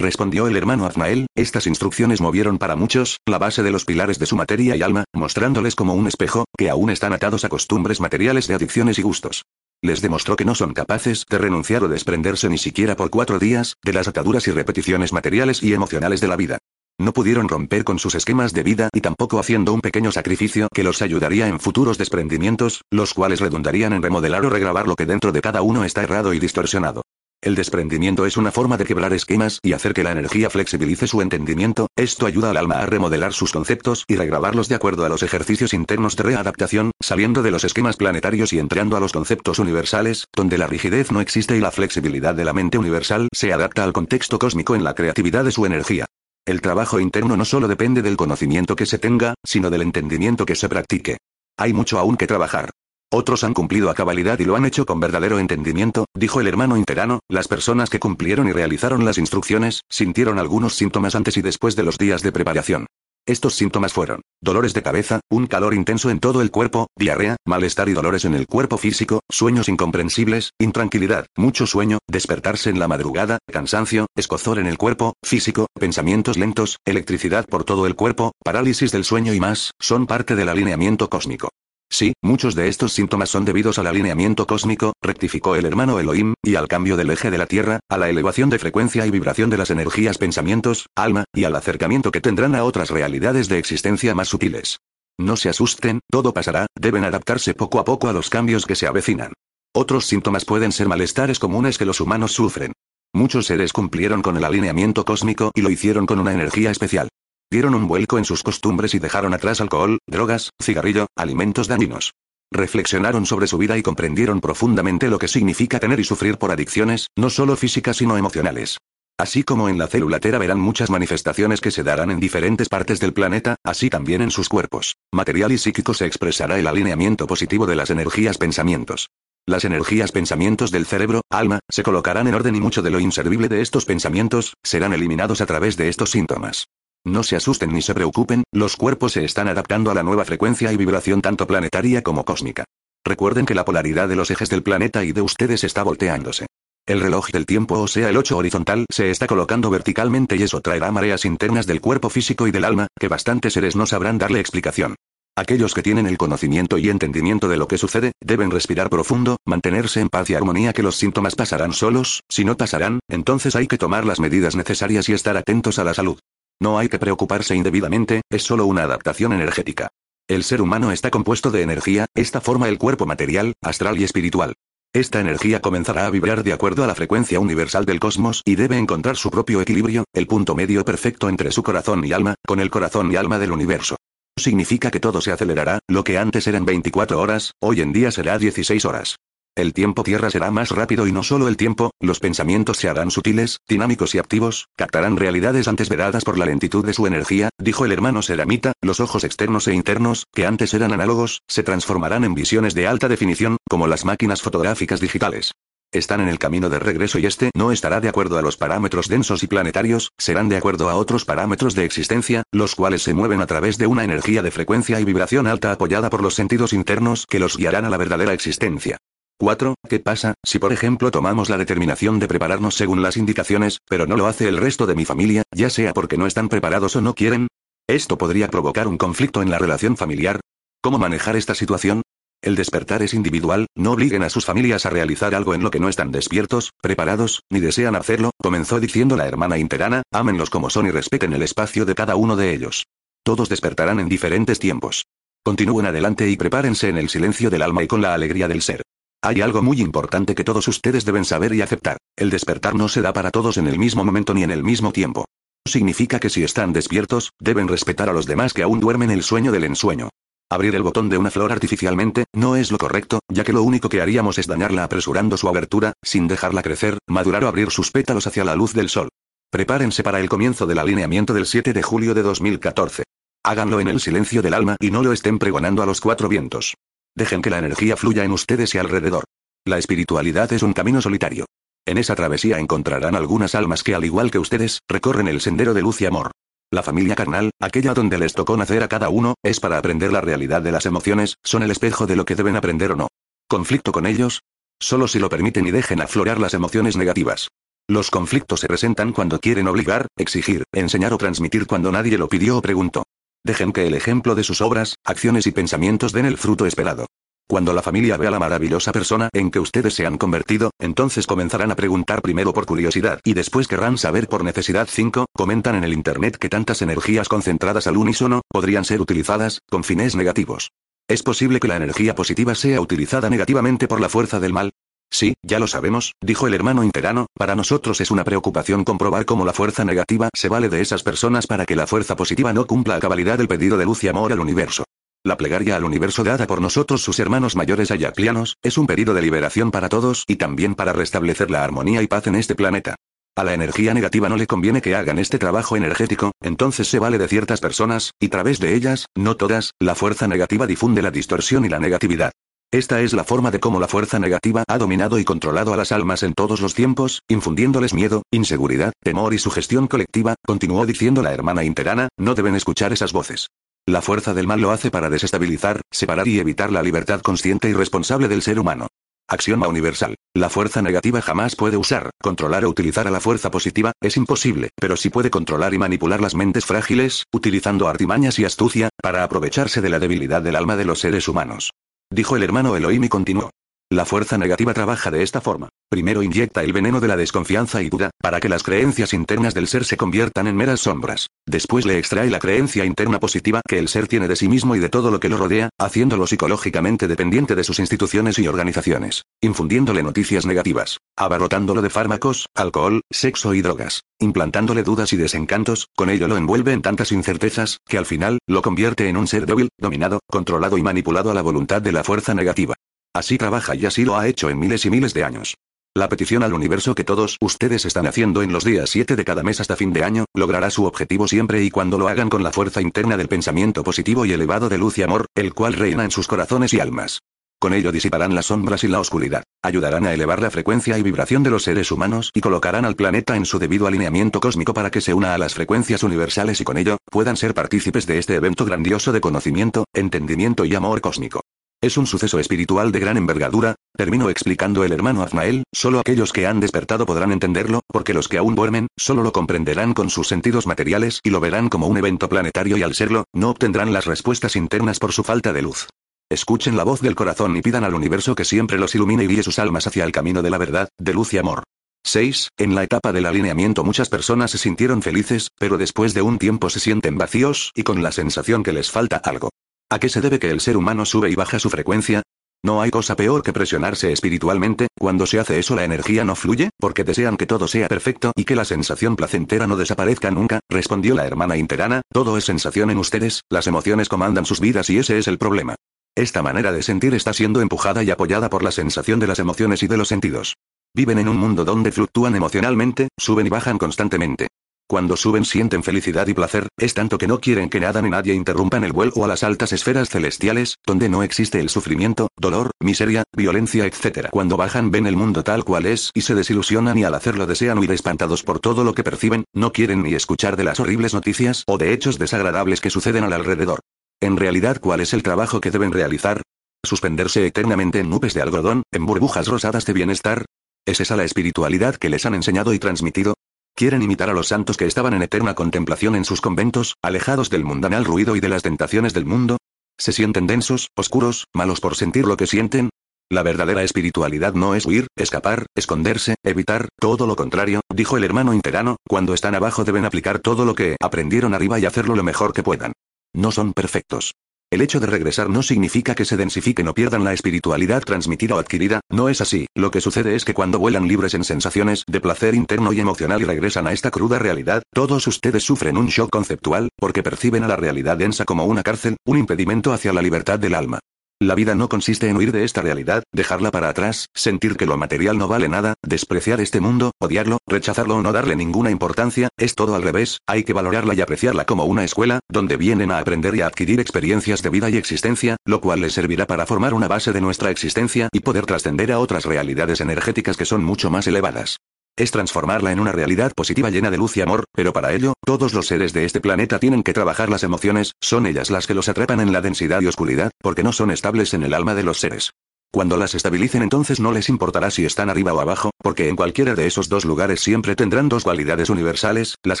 Respondió el hermano Azmael, estas instrucciones movieron para muchos, la base de los pilares de su materia y alma, mostrándoles como un espejo, que aún están atados a costumbres materiales de adicciones y gustos. Les demostró que no son capaces de renunciar o desprenderse ni siquiera por cuatro días, de las ataduras y repeticiones materiales y emocionales de la vida. No pudieron romper con sus esquemas de vida y tampoco haciendo un pequeño sacrificio que los ayudaría en futuros desprendimientos, los cuales redundarían en remodelar o regrabar lo que dentro de cada uno está errado y distorsionado. El desprendimiento es una forma de quebrar esquemas y hacer que la energía flexibilice su entendimiento, esto ayuda al alma a remodelar sus conceptos y regrabarlos de acuerdo a los ejercicios internos de readaptación, saliendo de los esquemas planetarios y entrando a los conceptos universales, donde la rigidez no existe y la flexibilidad de la mente universal se adapta al contexto cósmico en la creatividad de su energía. El trabajo interno no solo depende del conocimiento que se tenga, sino del entendimiento que se practique. Hay mucho aún que trabajar. Otros han cumplido a cabalidad y lo han hecho con verdadero entendimiento, dijo el hermano interano, las personas que cumplieron y realizaron las instrucciones, sintieron algunos síntomas antes y después de los días de preparación. Estos síntomas fueron dolores de cabeza, un calor intenso en todo el cuerpo, diarrea, malestar y dolores en el cuerpo físico, sueños incomprensibles, intranquilidad, mucho sueño, despertarse en la madrugada, cansancio, escozor en el cuerpo, físico, pensamientos lentos, electricidad por todo el cuerpo, parálisis del sueño y más, son parte del alineamiento cósmico. Sí, muchos de estos síntomas son debidos al alineamiento cósmico, rectificó el hermano Elohim, y al cambio del eje de la Tierra, a la elevación de frecuencia y vibración de las energías pensamientos, alma, y al acercamiento que tendrán a otras realidades de existencia más sutiles. No se asusten, todo pasará, deben adaptarse poco a poco a los cambios que se avecinan. Otros síntomas pueden ser malestares comunes que los humanos sufren. Muchos seres cumplieron con el alineamiento cósmico y lo hicieron con una energía especial. Dieron un vuelco en sus costumbres y dejaron atrás alcohol, drogas, cigarrillo, alimentos dañinos. Reflexionaron sobre su vida y comprendieron profundamente lo que significa tener y sufrir por adicciones, no solo físicas sino emocionales. Así como en la célula tera verán muchas manifestaciones que se darán en diferentes partes del planeta, así también en sus cuerpos, material y psíquico se expresará el alineamiento positivo de las energías pensamientos. Las energías pensamientos del cerebro, alma, se colocarán en orden y mucho de lo inservible de estos pensamientos, serán eliminados a través de estos síntomas. No se asusten ni se preocupen, los cuerpos se están adaptando a la nueva frecuencia y vibración tanto planetaria como cósmica. Recuerden que la polaridad de los ejes del planeta y de ustedes está volteándose. El reloj del tiempo, o sea el 8 horizontal, se está colocando verticalmente y eso traerá mareas internas del cuerpo físico y del alma, que bastantes seres no sabrán darle explicación. Aquellos que tienen el conocimiento y entendimiento de lo que sucede, deben respirar profundo, mantenerse en paz y armonía que los síntomas pasarán solos, si no pasarán, entonces hay que tomar las medidas necesarias y estar atentos a la salud. No hay que preocuparse indebidamente, es solo una adaptación energética. El ser humano está compuesto de energía, esta forma el cuerpo material, astral y espiritual. Esta energía comenzará a vibrar de acuerdo a la frecuencia universal del cosmos y debe encontrar su propio equilibrio, el punto medio perfecto entre su corazón y alma, con el corazón y alma del universo. Significa que todo se acelerará, lo que antes eran 24 horas, hoy en día será 16 horas. El tiempo tierra será más rápido y no solo el tiempo, los pensamientos se harán sutiles, dinámicos y activos, captarán realidades antes veradas por la lentitud de su energía, dijo el hermano Seramita, los ojos externos e internos, que antes eran análogos, se transformarán en visiones de alta definición, como las máquinas fotográficas digitales. Están en el camino de regreso y este no estará de acuerdo a los parámetros densos y planetarios, serán de acuerdo a otros parámetros de existencia, los cuales se mueven a través de una energía de frecuencia y vibración alta apoyada por los sentidos internos que los guiarán a la verdadera existencia. 4. ¿Qué pasa, si por ejemplo tomamos la determinación de prepararnos según las indicaciones, pero no lo hace el resto de mi familia, ya sea porque no están preparados o no quieren? Esto podría provocar un conflicto en la relación familiar. ¿Cómo manejar esta situación? El despertar es individual, no obliguen a sus familias a realizar algo en lo que no están despiertos, preparados, ni desean hacerlo, comenzó diciendo la hermana interana, ámenlos como son y respeten el espacio de cada uno de ellos. Todos despertarán en diferentes tiempos. Continúen adelante y prepárense en el silencio del alma y con la alegría del ser. Hay algo muy importante que todos ustedes deben saber y aceptar. El despertar no se da para todos en el mismo momento ni en el mismo tiempo. Significa que si están despiertos, deben respetar a los demás que aún duermen el sueño del ensueño. Abrir el botón de una flor artificialmente, no es lo correcto, ya que lo único que haríamos es dañarla apresurando su abertura, sin dejarla crecer, madurar o abrir sus pétalos hacia la luz del sol. Prepárense para el comienzo del alineamiento del 7 de julio de 2014. Háganlo en el silencio del alma y no lo estén pregonando a los cuatro vientos. Dejen que la energía fluya en ustedes y alrededor. La espiritualidad es un camino solitario. En esa travesía encontrarán algunas almas que al igual que ustedes, recorren el sendero de luz y amor. La familia carnal, aquella donde les tocó nacer a cada uno, es para aprender la realidad de las emociones, son el espejo de lo que deben aprender o no. ¿Conflicto con ellos? Solo si lo permiten y dejen aflorar las emociones negativas. Los conflictos se presentan cuando quieren obligar, exigir, enseñar o transmitir cuando nadie lo pidió o preguntó. Dejen que el ejemplo de sus obras, acciones y pensamientos den el fruto esperado. Cuando la familia vea la maravillosa persona en que ustedes se han convertido, entonces comenzarán a preguntar primero por curiosidad y después querrán saber por necesidad 5. Comentan en el Internet que tantas energías concentradas al unísono, podrían ser utilizadas, con fines negativos. ¿Es posible que la energía positiva sea utilizada negativamente por la fuerza del mal? Sí, ya lo sabemos, dijo el hermano interano, para nosotros es una preocupación comprobar cómo la fuerza negativa se vale de esas personas para que la fuerza positiva no cumpla a cabalidad el pedido de luz y amor al universo. La plegaria al universo dada por nosotros sus hermanos mayores ayaclianos, es un pedido de liberación para todos y también para restablecer la armonía y paz en este planeta. A la energía negativa no le conviene que hagan este trabajo energético, entonces se vale de ciertas personas, y través de ellas, no todas, la fuerza negativa difunde la distorsión y la negatividad. Esta es la forma de cómo la fuerza negativa ha dominado y controlado a las almas en todos los tiempos, infundiéndoles miedo, inseguridad, temor y sugestión colectiva, continuó diciendo la hermana interana, no deben escuchar esas voces. La fuerza del mal lo hace para desestabilizar, separar y evitar la libertad consciente y responsable del ser humano. Axioma universal. La fuerza negativa jamás puede usar, controlar o utilizar a la fuerza positiva, es imposible, pero sí puede controlar y manipular las mentes frágiles, utilizando artimañas y astucia, para aprovecharse de la debilidad del alma de los seres humanos. Dijo el hermano Elohim y continuó. La fuerza negativa trabaja de esta forma. Primero inyecta el veneno de la desconfianza y duda, para que las creencias internas del ser se conviertan en meras sombras. Después le extrae la creencia interna positiva que el ser tiene de sí mismo y de todo lo que lo rodea, haciéndolo psicológicamente dependiente de sus instituciones y organizaciones. Infundiéndole noticias negativas. Abarrotándolo de fármacos, alcohol, sexo y drogas. Implantándole dudas y desencantos, con ello lo envuelve en tantas incertezas, que al final, lo convierte en un ser débil, dominado, controlado y manipulado a la voluntad de la fuerza negativa. Así trabaja y así lo ha hecho en miles y miles de años. La petición al universo que todos ustedes están haciendo en los días 7 de cada mes hasta fin de año, logrará su objetivo siempre y cuando lo hagan con la fuerza interna del pensamiento positivo y elevado de luz y amor, el cual reina en sus corazones y almas. Con ello disiparán las sombras y la oscuridad, ayudarán a elevar la frecuencia y vibración de los seres humanos y colocarán al planeta en su debido alineamiento cósmico para que se una a las frecuencias universales y con ello, puedan ser partícipes de este evento grandioso de conocimiento, entendimiento y amor cósmico. Es un suceso espiritual de gran envergadura, terminó explicando el hermano Azmael, solo aquellos que han despertado podrán entenderlo, porque los que aún duermen, solo lo comprenderán con sus sentidos materiales y lo verán como un evento planetario y al serlo, no obtendrán las respuestas internas por su falta de luz. Escuchen la voz del corazón y pidan al universo que siempre los ilumine y guíe sus almas hacia el camino de la verdad, de luz y amor. 6. En la etapa del alineamiento muchas personas se sintieron felices, pero después de un tiempo se sienten vacíos y con la sensación que les falta algo. ¿A qué se debe que el ser humano sube y baja su frecuencia? No hay cosa peor que presionarse espiritualmente, cuando se hace eso la energía no fluye, porque desean que todo sea perfecto y que la sensación placentera no desaparezca nunca, respondió la hermana interana, todo es sensación en ustedes, las emociones comandan sus vidas y ese es el problema. Esta manera de sentir está siendo empujada y apoyada por la sensación de las emociones y de los sentidos. Viven en un mundo donde fluctúan emocionalmente, suben y bajan constantemente. Cuando suben sienten felicidad y placer, es tanto que no quieren que nada ni nadie interrumpan el vuelo a las altas esferas celestiales, donde no existe el sufrimiento, dolor, miseria, violencia, etc. Cuando bajan ven el mundo tal cual es y se desilusionan y al hacerlo desean huir espantados por todo lo que perciben, no quieren ni escuchar de las horribles noticias o de hechos desagradables que suceden al alrededor. En realidad, ¿cuál es el trabajo que deben realizar? ¿Suspenderse eternamente en nubes de algodón, en burbujas rosadas de bienestar? ¿Es esa la espiritualidad que les han enseñado y transmitido? Quieren imitar a los santos que estaban en eterna contemplación en sus conventos, alejados del mundanal ruido y de las tentaciones del mundo. ¿Se sienten densos, oscuros, malos por sentir lo que sienten? La verdadera espiritualidad no es huir, escapar, esconderse, evitar, todo lo contrario, dijo el hermano interano, cuando están abajo deben aplicar todo lo que aprendieron arriba y hacerlo lo mejor que puedan. No son perfectos. El hecho de regresar no significa que se densifiquen o pierdan la espiritualidad transmitida o adquirida, no es así, lo que sucede es que cuando vuelan libres en sensaciones de placer interno y emocional y regresan a esta cruda realidad, todos ustedes sufren un shock conceptual, porque perciben a la realidad densa como una cárcel, un impedimento hacia la libertad del alma. La vida no consiste en huir de esta realidad, dejarla para atrás, sentir que lo material no vale nada, despreciar este mundo, odiarlo, rechazarlo o no darle ninguna importancia, es todo al revés, hay que valorarla y apreciarla como una escuela, donde vienen a aprender y a adquirir experiencias de vida y existencia, lo cual les servirá para formar una base de nuestra existencia y poder trascender a otras realidades energéticas que son mucho más elevadas es transformarla en una realidad positiva llena de luz y amor, pero para ello, todos los seres de este planeta tienen que trabajar las emociones, son ellas las que los atrapan en la densidad y oscuridad, porque no son estables en el alma de los seres. Cuando las estabilicen entonces no les importará si están arriba o abajo, porque en cualquiera de esos dos lugares siempre tendrán dos cualidades universales, las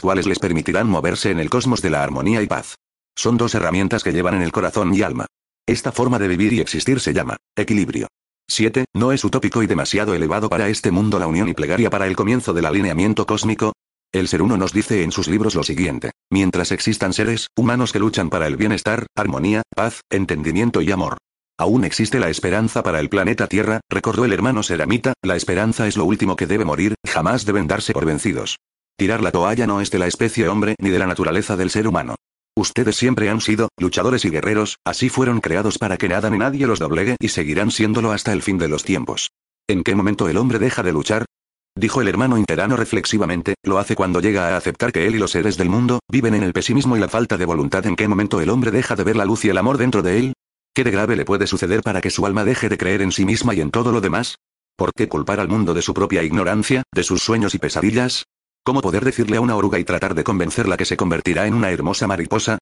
cuales les permitirán moverse en el cosmos de la armonía y paz. Son dos herramientas que llevan en el corazón y alma. Esta forma de vivir y existir se llama equilibrio. 7. ¿No es utópico y demasiado elevado para este mundo la unión y plegaria para el comienzo del alineamiento cósmico? El ser uno nos dice en sus libros lo siguiente, mientras existan seres humanos que luchan para el bienestar, armonía, paz, entendimiento y amor. Aún existe la esperanza para el planeta Tierra, recordó el hermano Seramita, la esperanza es lo último que debe morir, jamás deben darse por vencidos. Tirar la toalla no es de la especie hombre ni de la naturaleza del ser humano. Ustedes siempre han sido, luchadores y guerreros, así fueron creados para que nada ni nadie los doblegue y seguirán siéndolo hasta el fin de los tiempos. ¿En qué momento el hombre deja de luchar? Dijo el hermano interano reflexivamente, lo hace cuando llega a aceptar que él y los seres del mundo, viven en el pesimismo y la falta de voluntad. ¿En qué momento el hombre deja de ver la luz y el amor dentro de él? ¿Qué de grave le puede suceder para que su alma deje de creer en sí misma y en todo lo demás? ¿Por qué culpar al mundo de su propia ignorancia, de sus sueños y pesadillas? ¿Cómo poder decirle a una oruga y tratar de convencerla que se convertirá en una hermosa mariposa?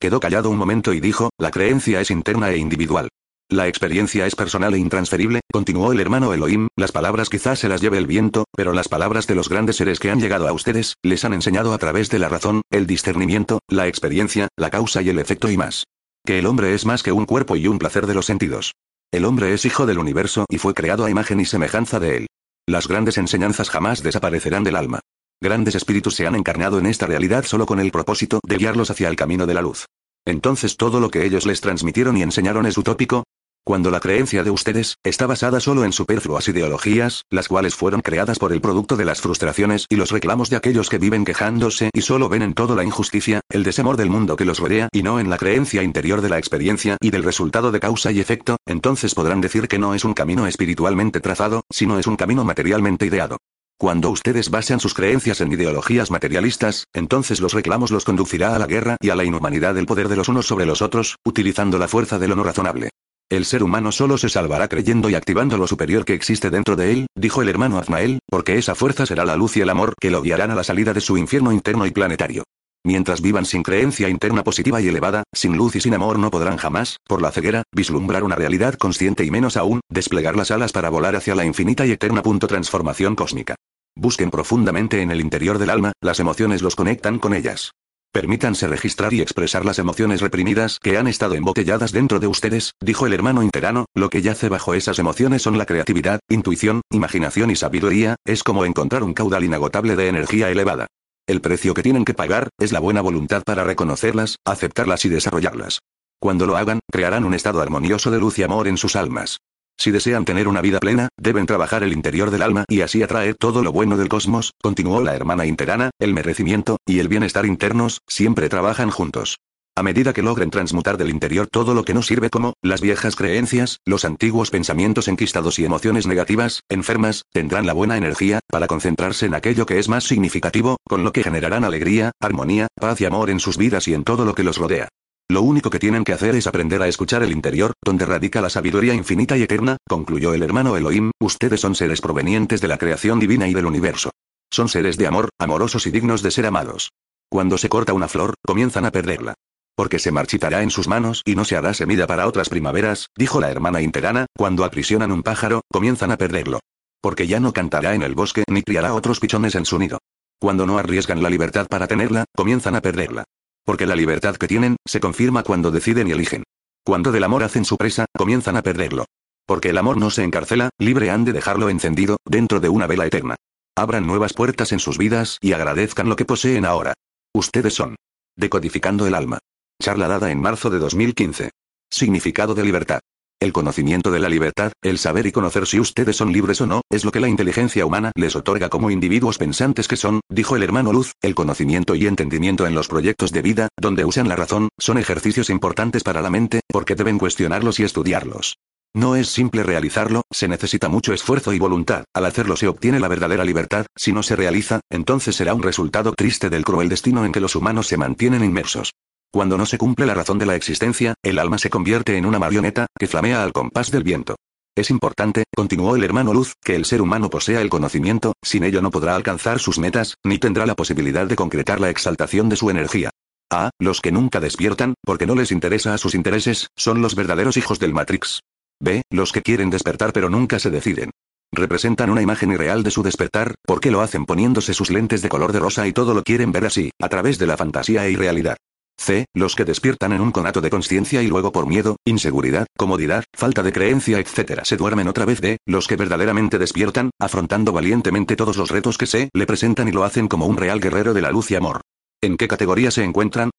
Quedó callado un momento y dijo, la creencia es interna e individual. La experiencia es personal e intransferible, continuó el hermano Elohim, las palabras quizás se las lleve el viento, pero las palabras de los grandes seres que han llegado a ustedes, les han enseñado a través de la razón, el discernimiento, la experiencia, la causa y el efecto y más. Que el hombre es más que un cuerpo y un placer de los sentidos. El hombre es hijo del universo y fue creado a imagen y semejanza de él. Las grandes enseñanzas jamás desaparecerán del alma. Grandes espíritus se han encarnado en esta realidad solo con el propósito de guiarlos hacia el camino de la luz. Entonces todo lo que ellos les transmitieron y enseñaron es utópico, cuando la creencia de ustedes está basada solo en superfluas ideologías, las cuales fueron creadas por el producto de las frustraciones y los reclamos de aquellos que viven quejándose y solo ven en todo la injusticia, el desamor del mundo que los rodea y no en la creencia interior de la experiencia y del resultado de causa y efecto, entonces podrán decir que no es un camino espiritualmente trazado, sino es un camino materialmente ideado. Cuando ustedes basan sus creencias en ideologías materialistas, entonces los reclamos los conducirá a la guerra y a la inhumanidad del poder de los unos sobre los otros, utilizando la fuerza de lo no razonable. El ser humano solo se salvará creyendo y activando lo superior que existe dentro de él, dijo el hermano Azmael, porque esa fuerza será la luz y el amor que lo guiarán a la salida de su infierno interno y planetario. Mientras vivan sin creencia interna positiva y elevada, sin luz y sin amor no podrán jamás, por la ceguera, vislumbrar una realidad consciente y menos aún, desplegar las alas para volar hacia la infinita y eterna punto transformación cósmica. Busquen profundamente en el interior del alma, las emociones los conectan con ellas. Permítanse registrar y expresar las emociones reprimidas que han estado embotelladas dentro de ustedes, dijo el hermano interano, lo que yace bajo esas emociones son la creatividad, intuición, imaginación y sabiduría, es como encontrar un caudal inagotable de energía elevada. El precio que tienen que pagar, es la buena voluntad para reconocerlas, aceptarlas y desarrollarlas. Cuando lo hagan, crearán un estado armonioso de luz y amor en sus almas. Si desean tener una vida plena, deben trabajar el interior del alma y así atraer todo lo bueno del cosmos, continuó la hermana interana, el merecimiento y el bienestar internos, siempre trabajan juntos. A medida que logren transmutar del interior todo lo que no sirve como, las viejas creencias, los antiguos pensamientos enquistados y emociones negativas, enfermas, tendrán la buena energía, para concentrarse en aquello que es más significativo, con lo que generarán alegría, armonía, paz y amor en sus vidas y en todo lo que los rodea. Lo único que tienen que hacer es aprender a escuchar el interior, donde radica la sabiduría infinita y eterna, concluyó el hermano Elohim, ustedes son seres provenientes de la creación divina y del universo. Son seres de amor, amorosos y dignos de ser amados. Cuando se corta una flor, comienzan a perderla porque se marchitará en sus manos y no se hará semilla para otras primaveras, dijo la hermana interana, cuando aprisionan un pájaro, comienzan a perderlo. Porque ya no cantará en el bosque ni criará otros pichones en su nido. Cuando no arriesgan la libertad para tenerla, comienzan a perderla. Porque la libertad que tienen, se confirma cuando deciden y eligen. Cuando del amor hacen su presa, comienzan a perderlo. Porque el amor no se encarcela, libre han de dejarlo encendido, dentro de una vela eterna. Abran nuevas puertas en sus vidas y agradezcan lo que poseen ahora. Ustedes son. Decodificando el alma. Charla dada en marzo de 2015. Significado de libertad. El conocimiento de la libertad, el saber y conocer si ustedes son libres o no, es lo que la inteligencia humana les otorga como individuos pensantes que son, dijo el hermano Luz, el conocimiento y entendimiento en los proyectos de vida, donde usan la razón, son ejercicios importantes para la mente, porque deben cuestionarlos y estudiarlos. No es simple realizarlo, se necesita mucho esfuerzo y voluntad, al hacerlo se obtiene la verdadera libertad, si no se realiza, entonces será un resultado triste del cruel destino en que los humanos se mantienen inmersos. Cuando no se cumple la razón de la existencia, el alma se convierte en una marioneta, que flamea al compás del viento. Es importante, continuó el hermano Luz, que el ser humano posea el conocimiento, sin ello no podrá alcanzar sus metas, ni tendrá la posibilidad de concretar la exaltación de su energía. A. Los que nunca despiertan, porque no les interesa a sus intereses, son los verdaderos hijos del Matrix. B. Los que quieren despertar pero nunca se deciden. Representan una imagen irreal de su despertar, porque lo hacen poniéndose sus lentes de color de rosa y todo lo quieren ver así, a través de la fantasía e irrealidad. C. Los que despiertan en un conato de conciencia y luego por miedo, inseguridad, comodidad, falta de creencia, etc. se duermen otra vez D. Los que verdaderamente despiertan, afrontando valientemente todos los retos que se le presentan y lo hacen como un real guerrero de la luz y amor. ¿En qué categoría se encuentran?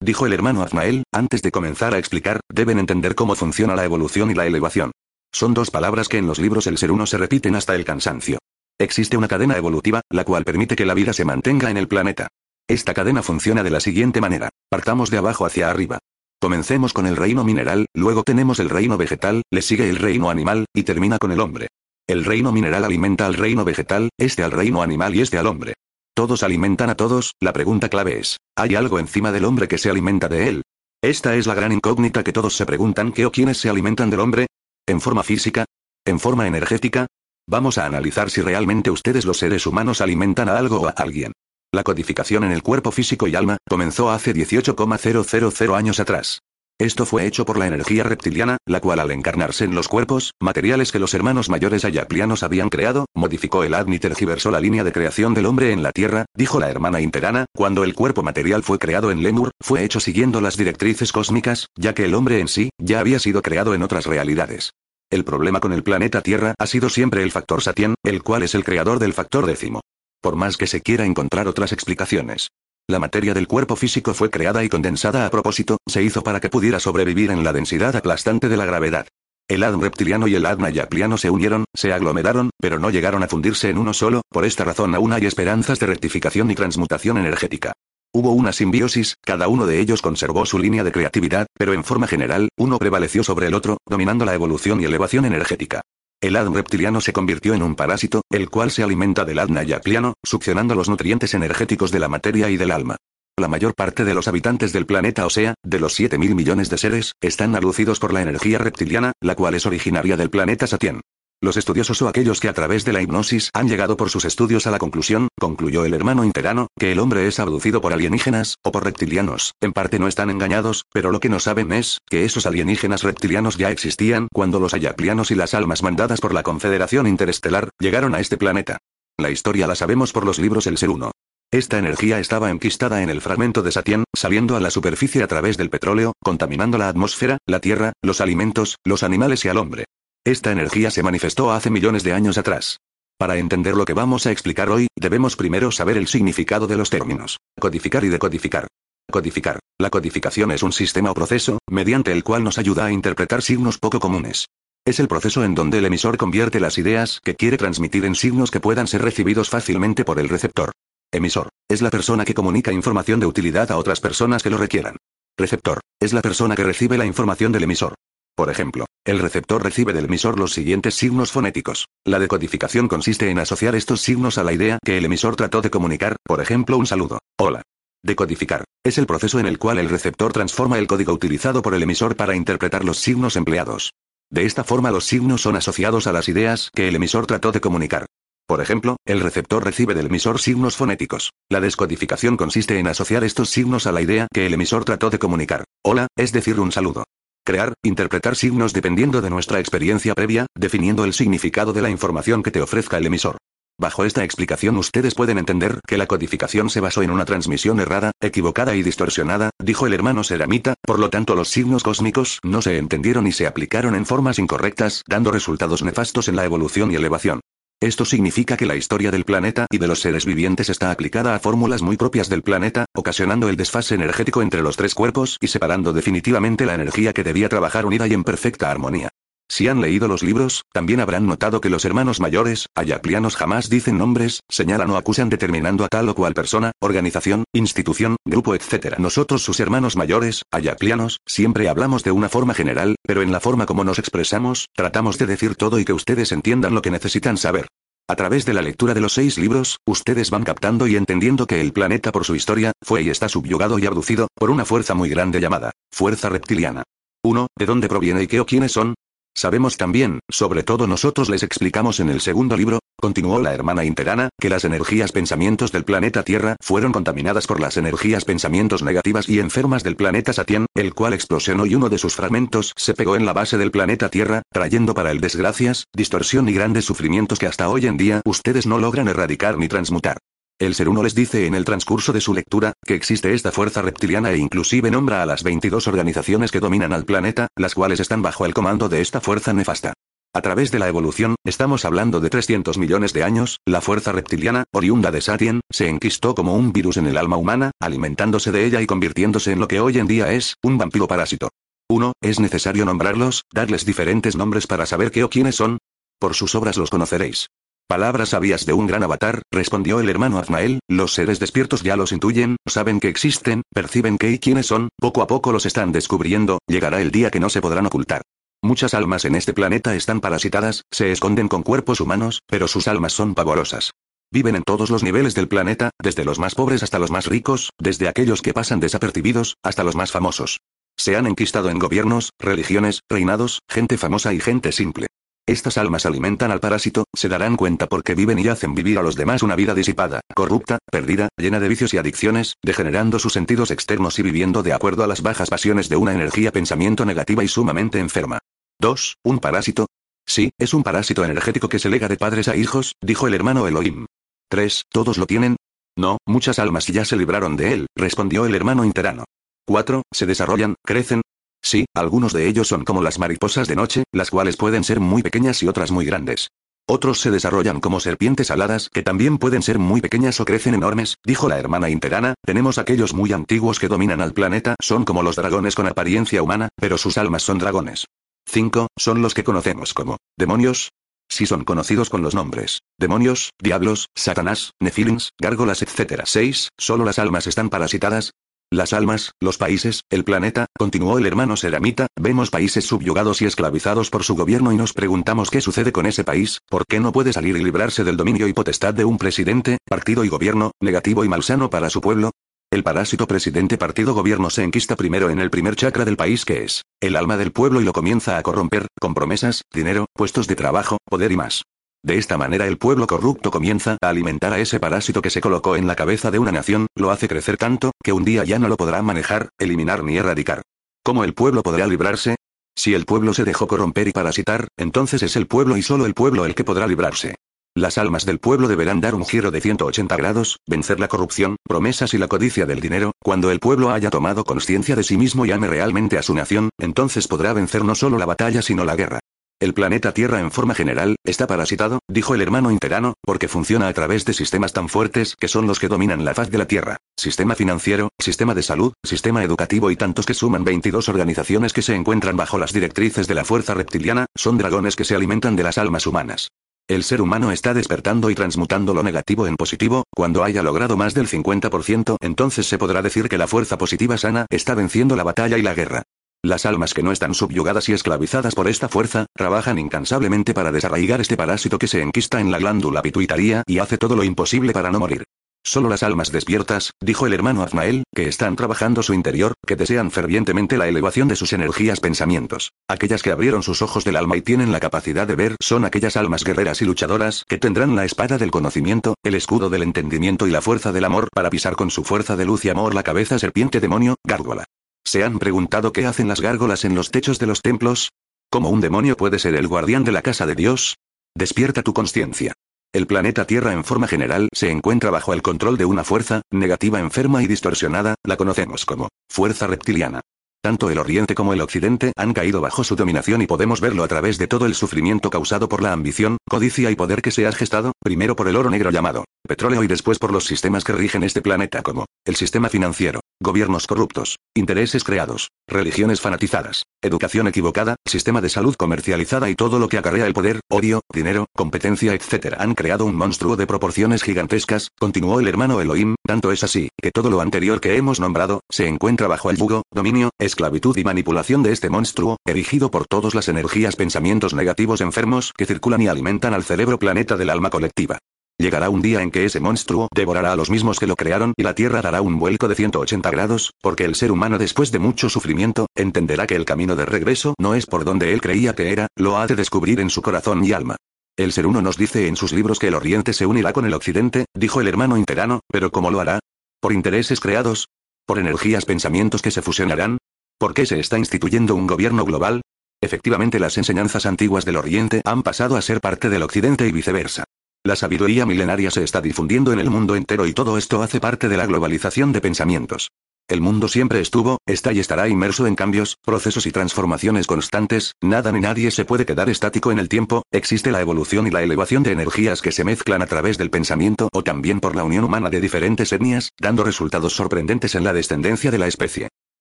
Dijo el hermano Azmael, antes de comenzar a explicar, deben entender cómo funciona la evolución y la elevación. Son dos palabras que en los libros el ser uno se repiten hasta el cansancio. Existe una cadena evolutiva, la cual permite que la vida se mantenga en el planeta. Esta cadena funciona de la siguiente manera. Partamos de abajo hacia arriba. Comencemos con el reino mineral, luego tenemos el reino vegetal, le sigue el reino animal, y termina con el hombre. El reino mineral alimenta al reino vegetal, este al reino animal y este al hombre. Todos alimentan a todos, la pregunta clave es, ¿hay algo encima del hombre que se alimenta de él? Esta es la gran incógnita que todos se preguntan qué o quiénes se alimentan del hombre. ¿En forma física? ¿En forma energética? Vamos a analizar si realmente ustedes los seres humanos alimentan a algo o a alguien. La codificación en el cuerpo físico y alma comenzó hace 18,000 años atrás. Esto fue hecho por la energía reptiliana, la cual al encarnarse en los cuerpos, materiales que los hermanos mayores ayaplianos habían creado, modificó el ADN y tergiversó la línea de creación del hombre en la Tierra, dijo la hermana interana, cuando el cuerpo material fue creado en Lemur, fue hecho siguiendo las directrices cósmicas, ya que el hombre en sí, ya había sido creado en otras realidades. El problema con el planeta Tierra ha sido siempre el factor Satien, el cual es el creador del factor décimo. Por más que se quiera encontrar otras explicaciones. La materia del cuerpo físico fue creada y condensada a propósito, se hizo para que pudiera sobrevivir en la densidad aplastante de la gravedad. El ADN reptiliano y el ADN ayapliano se unieron, se aglomeraron, pero no llegaron a fundirse en uno solo, por esta razón aún hay esperanzas de rectificación y transmutación energética. Hubo una simbiosis, cada uno de ellos conservó su línea de creatividad, pero en forma general, uno prevaleció sobre el otro, dominando la evolución y elevación energética. El ADN reptiliano se convirtió en un parásito, el cual se alimenta del ADN ayapliano, succionando los nutrientes energéticos de la materia y del alma. La mayor parte de los habitantes del planeta, o sea, de los 7 mil millones de seres, están alucidos por la energía reptiliana, la cual es originaria del planeta Satien. Los estudiosos o aquellos que a través de la hipnosis han llegado por sus estudios a la conclusión, concluyó el hermano interano, que el hombre es abducido por alienígenas, o por reptilianos, en parte no están engañados, pero lo que no saben es, que esos alienígenas reptilianos ya existían cuando los ayaplianos y las almas mandadas por la Confederación Interestelar, llegaron a este planeta. La historia la sabemos por los libros El Ser Uno. Esta energía estaba enquistada en el fragmento de Satien, saliendo a la superficie a través del petróleo, contaminando la atmósfera, la tierra, los alimentos, los animales y al hombre. Esta energía se manifestó hace millones de años atrás. Para entender lo que vamos a explicar hoy, debemos primero saber el significado de los términos. Codificar y decodificar. Codificar. La codificación es un sistema o proceso, mediante el cual nos ayuda a interpretar signos poco comunes. Es el proceso en donde el emisor convierte las ideas que quiere transmitir en signos que puedan ser recibidos fácilmente por el receptor. Emisor. Es la persona que comunica información de utilidad a otras personas que lo requieran. Receptor. Es la persona que recibe la información del emisor. Por ejemplo, el receptor recibe del emisor los siguientes signos fonéticos. La decodificación consiste en asociar estos signos a la idea que el emisor trató de comunicar, por ejemplo un saludo. Hola. Decodificar. Es el proceso en el cual el receptor transforma el código utilizado por el emisor para interpretar los signos empleados. De esta forma los signos son asociados a las ideas que el emisor trató de comunicar. Por ejemplo, el receptor recibe del emisor signos fonéticos. La descodificación consiste en asociar estos signos a la idea que el emisor trató de comunicar. Hola, es decir, un saludo crear, interpretar signos dependiendo de nuestra experiencia previa, definiendo el significado de la información que te ofrezca el emisor. Bajo esta explicación ustedes pueden entender que la codificación se basó en una transmisión errada, equivocada y distorsionada, dijo el hermano Seramita, por lo tanto los signos cósmicos no se entendieron y se aplicaron en formas incorrectas, dando resultados nefastos en la evolución y elevación. Esto significa que la historia del planeta y de los seres vivientes está aplicada a fórmulas muy propias del planeta, ocasionando el desfase energético entre los tres cuerpos y separando definitivamente la energía que debía trabajar unida y en perfecta armonía. Si han leído los libros, también habrán notado que los hermanos mayores, ayaclianos jamás dicen nombres, señalan o acusan determinando a tal o cual persona, organización, institución, grupo etc. Nosotros sus hermanos mayores, ayaclianos, siempre hablamos de una forma general, pero en la forma como nos expresamos, tratamos de decir todo y que ustedes entiendan lo que necesitan saber. A través de la lectura de los seis libros, ustedes van captando y entendiendo que el planeta por su historia, fue y está subyugado y abducido, por una fuerza muy grande llamada, fuerza reptiliana. 1. ¿De dónde proviene y qué o quiénes son? Sabemos también, sobre todo nosotros les explicamos en el segundo libro, continuó la hermana interana, que las energías pensamientos del planeta Tierra fueron contaminadas por las energías pensamientos negativas y enfermas del planeta Satien, el cual explosionó y uno de sus fragmentos se pegó en la base del planeta Tierra, trayendo para él desgracias, distorsión y grandes sufrimientos que hasta hoy en día ustedes no logran erradicar ni transmutar. El ser uno les dice en el transcurso de su lectura, que existe esta fuerza reptiliana e inclusive nombra a las 22 organizaciones que dominan al planeta, las cuales están bajo el comando de esta fuerza nefasta. A través de la evolución, estamos hablando de 300 millones de años, la fuerza reptiliana, oriunda de Satien, se enquistó como un virus en el alma humana, alimentándose de ella y convirtiéndose en lo que hoy en día es, un vampiro parásito. 1. Es necesario nombrarlos, darles diferentes nombres para saber qué o quiénes son. Por sus obras los conoceréis. Palabras sabias de un gran avatar, respondió el hermano Azmael, los seres despiertos ya los intuyen, saben que existen, perciben qué y quiénes son, poco a poco los están descubriendo, llegará el día que no se podrán ocultar. Muchas almas en este planeta están parasitadas, se esconden con cuerpos humanos, pero sus almas son pavorosas. Viven en todos los niveles del planeta, desde los más pobres hasta los más ricos, desde aquellos que pasan desapercibidos, hasta los más famosos. Se han enquistado en gobiernos, religiones, reinados, gente famosa y gente simple. Estas almas alimentan al parásito, se darán cuenta porque viven y hacen vivir a los demás una vida disipada, corrupta, perdida, llena de vicios y adicciones, degenerando sus sentidos externos y viviendo de acuerdo a las bajas pasiones de una energía pensamiento negativa y sumamente enferma. 2. ¿Un parásito? Sí, es un parásito energético que se lega de padres a hijos, dijo el hermano Elohim. 3. ¿Todos lo tienen? No, muchas almas ya se libraron de él, respondió el hermano interano. 4. Se desarrollan, crecen, Sí, algunos de ellos son como las mariposas de noche, las cuales pueden ser muy pequeñas y otras muy grandes. Otros se desarrollan como serpientes aladas que también pueden ser muy pequeñas o crecen enormes, dijo la hermana interana, tenemos aquellos muy antiguos que dominan al planeta, son como los dragones con apariencia humana, pero sus almas son dragones. 5. Son los que conocemos como demonios. Sí son conocidos con los nombres. Demonios, diablos, satanás, nefilins, gárgolas etc. 6. Solo las almas están parasitadas, las almas, los países, el planeta, continuó el hermano Seramita, vemos países subyugados y esclavizados por su gobierno y nos preguntamos qué sucede con ese país, por qué no puede salir y librarse del dominio y potestad de un presidente, partido y gobierno, negativo y malsano para su pueblo. El parásito presidente partido gobierno se enquista primero en el primer chakra del país que es el alma del pueblo y lo comienza a corromper, con promesas, dinero, puestos de trabajo, poder y más. De esta manera el pueblo corrupto comienza a alimentar a ese parásito que se colocó en la cabeza de una nación, lo hace crecer tanto, que un día ya no lo podrá manejar, eliminar ni erradicar. ¿Cómo el pueblo podrá librarse? Si el pueblo se dejó corromper y parasitar, entonces es el pueblo y solo el pueblo el que podrá librarse. Las almas del pueblo deberán dar un giro de 180 grados, vencer la corrupción, promesas y la codicia del dinero, cuando el pueblo haya tomado conciencia de sí mismo y ame realmente a su nación, entonces podrá vencer no solo la batalla sino la guerra. El planeta Tierra en forma general, está parasitado, dijo el hermano interano, porque funciona a través de sistemas tan fuertes que son los que dominan la faz de la Tierra. Sistema financiero, sistema de salud, sistema educativo y tantos que suman 22 organizaciones que se encuentran bajo las directrices de la fuerza reptiliana, son dragones que se alimentan de las almas humanas. El ser humano está despertando y transmutando lo negativo en positivo, cuando haya logrado más del 50%, entonces se podrá decir que la fuerza positiva sana está venciendo la batalla y la guerra. Las almas que no están subyugadas y esclavizadas por esta fuerza, trabajan incansablemente para desarraigar este parásito que se enquista en la glándula pituitaria y hace todo lo imposible para no morir. Solo las almas despiertas, dijo el hermano Azmael, que están trabajando su interior, que desean fervientemente la elevación de sus energías pensamientos. Aquellas que abrieron sus ojos del alma y tienen la capacidad de ver son aquellas almas guerreras y luchadoras que tendrán la espada del conocimiento, el escudo del entendimiento y la fuerza del amor para pisar con su fuerza de luz y amor la cabeza serpiente demonio, gárgola. ¿Se han preguntado qué hacen las gárgolas en los techos de los templos? ¿Cómo un demonio puede ser el guardián de la casa de Dios? Despierta tu conciencia. El planeta Tierra en forma general se encuentra bajo el control de una fuerza, negativa enferma y distorsionada, la conocemos como fuerza reptiliana. Tanto el Oriente como el Occidente han caído bajo su dominación y podemos verlo a través de todo el sufrimiento causado por la ambición, codicia y poder que se ha gestado, primero por el oro negro llamado petróleo y después por los sistemas que rigen este planeta como el sistema financiero, Gobiernos corruptos, intereses creados, religiones fanatizadas, educación equivocada, sistema de salud comercializada y todo lo que acarrea el poder, odio, dinero, competencia, etc. Han creado un monstruo de proporciones gigantescas, continuó el hermano Elohim, tanto es así, que todo lo anterior que hemos nombrado, se encuentra bajo el yugo, dominio, esclavitud y manipulación de este monstruo, erigido por todas las energías pensamientos negativos enfermos que circulan y alimentan al cerebro planeta del alma colectiva. Llegará un día en que ese monstruo devorará a los mismos que lo crearon y la Tierra dará un vuelco de 180 grados, porque el ser humano después de mucho sufrimiento, entenderá que el camino de regreso no es por donde él creía que era, lo ha de descubrir en su corazón y alma. El ser uno nos dice en sus libros que el Oriente se unirá con el Occidente, dijo el hermano interano, pero ¿cómo lo hará? ¿Por intereses creados? ¿Por energías pensamientos que se fusionarán? ¿Por qué se está instituyendo un gobierno global? Efectivamente las enseñanzas antiguas del Oriente han pasado a ser parte del Occidente y viceversa. La sabiduría milenaria se está difundiendo en el mundo entero y todo esto hace parte de la globalización de pensamientos. El mundo siempre estuvo, está y estará inmerso en cambios, procesos y transformaciones constantes, nada ni nadie se puede quedar estático en el tiempo, existe la evolución y la elevación de energías que se mezclan a través del pensamiento o también por la unión humana de diferentes etnias, dando resultados sorprendentes en la descendencia de la especie.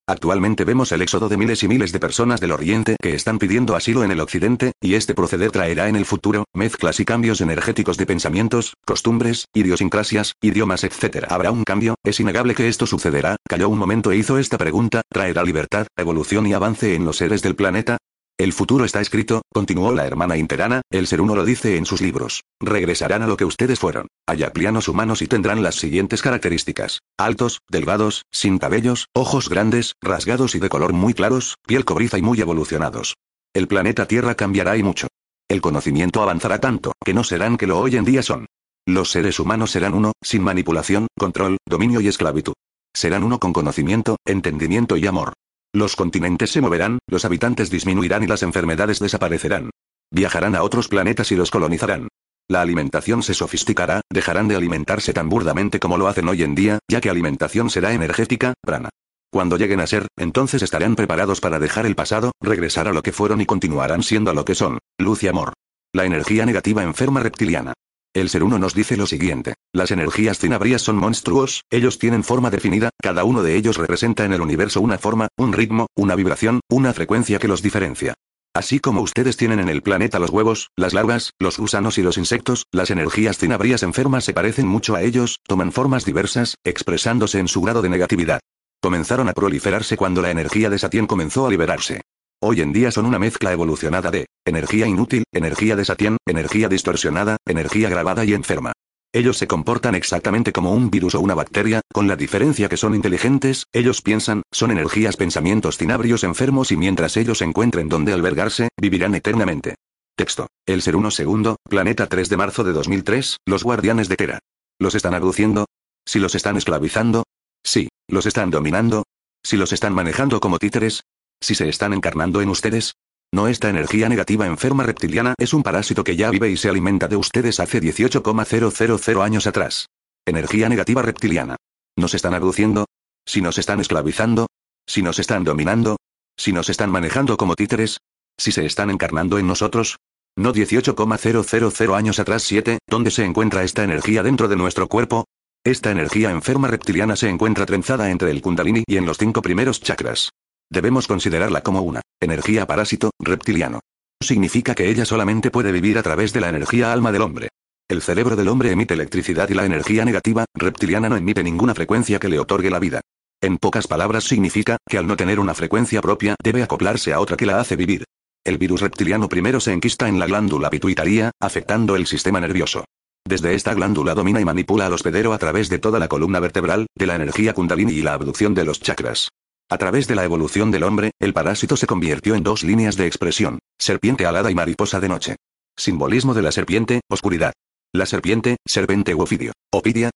Actualmente vemos el éxodo de miles y miles de personas del Oriente que están pidiendo asilo en el Occidente, y este proceder traerá en el futuro, mezclas y cambios energéticos de pensamientos, costumbres, idiosincrasias, idiomas, etc. Habrá un cambio, es innegable que esto sucederá, calló un momento e hizo esta pregunta, ¿traerá libertad, evolución y avance en los seres del planeta? El futuro está escrito, continuó la hermana interana, el ser uno lo dice en sus libros. Regresarán a lo que ustedes fueron, ayaplianos humanos y tendrán las siguientes características. Altos, delgados, sin cabellos, ojos grandes, rasgados y de color muy claros, piel cobriza y muy evolucionados. El planeta Tierra cambiará y mucho. El conocimiento avanzará tanto, que no serán que lo hoy en día son. Los seres humanos serán uno, sin manipulación, control, dominio y esclavitud. Serán uno con conocimiento, entendimiento y amor. Los continentes se moverán, los habitantes disminuirán y las enfermedades desaparecerán. Viajarán a otros planetas y los colonizarán. La alimentación se sofisticará, dejarán de alimentarse tan burdamente como lo hacen hoy en día, ya que alimentación será energética, prana. Cuando lleguen a ser, entonces estarán preparados para dejar el pasado, regresar a lo que fueron y continuarán siendo lo que son, luz y amor. La energía negativa enferma reptiliana. El ser uno nos dice lo siguiente. Las energías cinabrías son monstruos, ellos tienen forma definida, cada uno de ellos representa en el universo una forma, un ritmo, una vibración, una frecuencia que los diferencia. Así como ustedes tienen en el planeta los huevos, las larvas, los gusanos y los insectos, las energías cinabrías enfermas se parecen mucho a ellos, toman formas diversas, expresándose en su grado de negatividad. Comenzaron a proliferarse cuando la energía de Satien comenzó a liberarse. Hoy en día son una mezcla evolucionada de energía inútil, energía de Satien, energía distorsionada, energía grabada y enferma. Ellos se comportan exactamente como un virus o una bacteria, con la diferencia que son inteligentes, ellos piensan, son energías pensamientos cinabrios enfermos y mientras ellos encuentren donde albergarse, vivirán eternamente. Texto. El ser uno segundo, planeta 3 de marzo de 2003, los guardianes de Tera. ¿Los están aduciendo? ¿Si los están esclavizando? Sí. ¿Los están dominando? ¿Si los están manejando como títeres? Si se están encarnando en ustedes. No esta energía negativa enferma reptiliana es un parásito que ya vive y se alimenta de ustedes hace 18,000 años atrás. Energía negativa reptiliana. ¿Nos están aduciendo? ¿Si nos están esclavizando? ¿Si nos están dominando? ¿Si nos están manejando como títeres? ¿Si se están encarnando en nosotros? No 18,000 años atrás 7, ¿dónde se encuentra esta energía dentro de nuestro cuerpo? Esta energía enferma reptiliana se encuentra trenzada entre el kundalini y en los cinco primeros chakras. Debemos considerarla como una energía parásito reptiliano. Significa que ella solamente puede vivir a través de la energía alma del hombre. El cerebro del hombre emite electricidad y la energía negativa, reptiliana no emite ninguna frecuencia que le otorgue la vida. En pocas palabras significa, que al no tener una frecuencia propia, debe acoplarse a otra que la hace vivir. El virus reptiliano primero se enquista en la glándula pituitaria, afectando el sistema nervioso. Desde esta glándula domina y manipula al hospedero a través de toda la columna vertebral, de la energía kundalini y la abducción de los chakras. A través de la evolución del hombre, el parásito se convirtió en dos líneas de expresión, serpiente alada y mariposa de noche. Simbolismo de la serpiente, oscuridad. La serpiente, serpente u ofidio.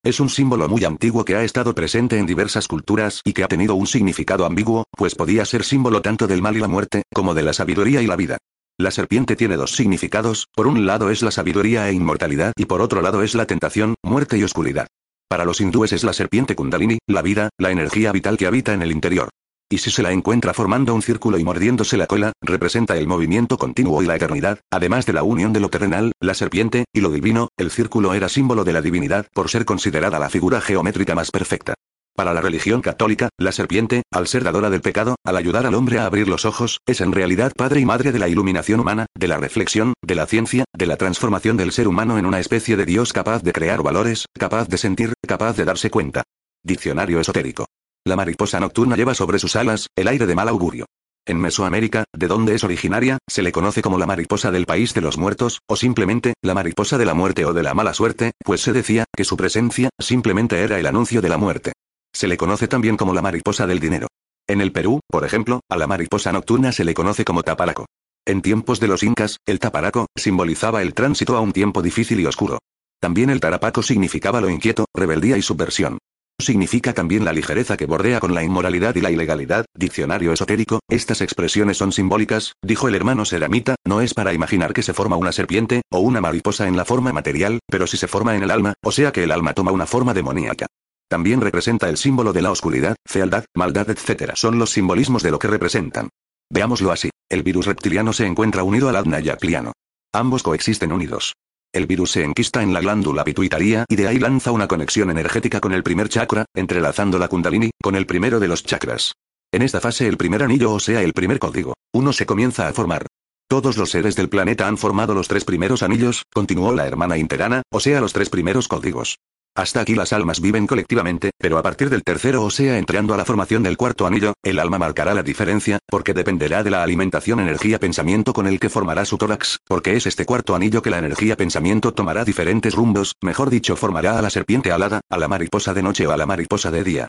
Es un símbolo muy antiguo que ha estado presente en diversas culturas y que ha tenido un significado ambiguo, pues podía ser símbolo tanto del mal y la muerte, como de la sabiduría y la vida. La serpiente tiene dos significados, por un lado es la sabiduría e inmortalidad y por otro lado es la tentación, muerte y oscuridad. Para los hindúes es la serpiente kundalini, la vida, la energía vital que habita en el interior. Y si se la encuentra formando un círculo y mordiéndose la cola, representa el movimiento continuo y la eternidad, además de la unión de lo terrenal, la serpiente, y lo divino, el círculo era símbolo de la divinidad por ser considerada la figura geométrica más perfecta. Para la religión católica, la serpiente, al ser dadora del pecado, al ayudar al hombre a abrir los ojos, es en realidad padre y madre de la iluminación humana, de la reflexión, de la ciencia, de la transformación del ser humano en una especie de Dios capaz de crear valores, capaz de sentir, capaz de darse cuenta. Diccionario esotérico. La mariposa nocturna lleva sobre sus alas, el aire de mal augurio. En Mesoamérica, de donde es originaria, se le conoce como la mariposa del país de los muertos, o simplemente, la mariposa de la muerte o de la mala suerte, pues se decía, que su presencia, simplemente era el anuncio de la muerte. Se le conoce también como la mariposa del dinero. En el Perú, por ejemplo, a la mariposa nocturna se le conoce como taparaco. En tiempos de los incas, el taparaco, simbolizaba el tránsito a un tiempo difícil y oscuro. También el tarapaco significaba lo inquieto, rebeldía y subversión significa también la ligereza que bordea con la inmoralidad y la ilegalidad. Diccionario esotérico, estas expresiones son simbólicas, dijo el hermano Seramita, no es para imaginar que se forma una serpiente, o una mariposa en la forma material, pero si se forma en el alma, o sea que el alma toma una forma demoníaca. También representa el símbolo de la oscuridad, fealdad, maldad, etc. Son los simbolismos de lo que representan. Veámoslo así. El virus reptiliano se encuentra unido al adnayacliano. Ambos coexisten unidos. El virus se enquista en la glándula pituitaria y de ahí lanza una conexión energética con el primer chakra, entrelazando la kundalini, con el primero de los chakras. En esta fase el primer anillo o sea el primer código, uno se comienza a formar. Todos los seres del planeta han formado los tres primeros anillos, continuó la hermana interana, o sea los tres primeros códigos. Hasta aquí las almas viven colectivamente, pero a partir del tercero o sea entrando a la formación del cuarto anillo, el alma marcará la diferencia, porque dependerá de la alimentación energía-pensamiento con el que formará su tórax, porque es este cuarto anillo que la energía-pensamiento tomará diferentes rumbos, mejor dicho formará a la serpiente alada, a la mariposa de noche o a la mariposa de día.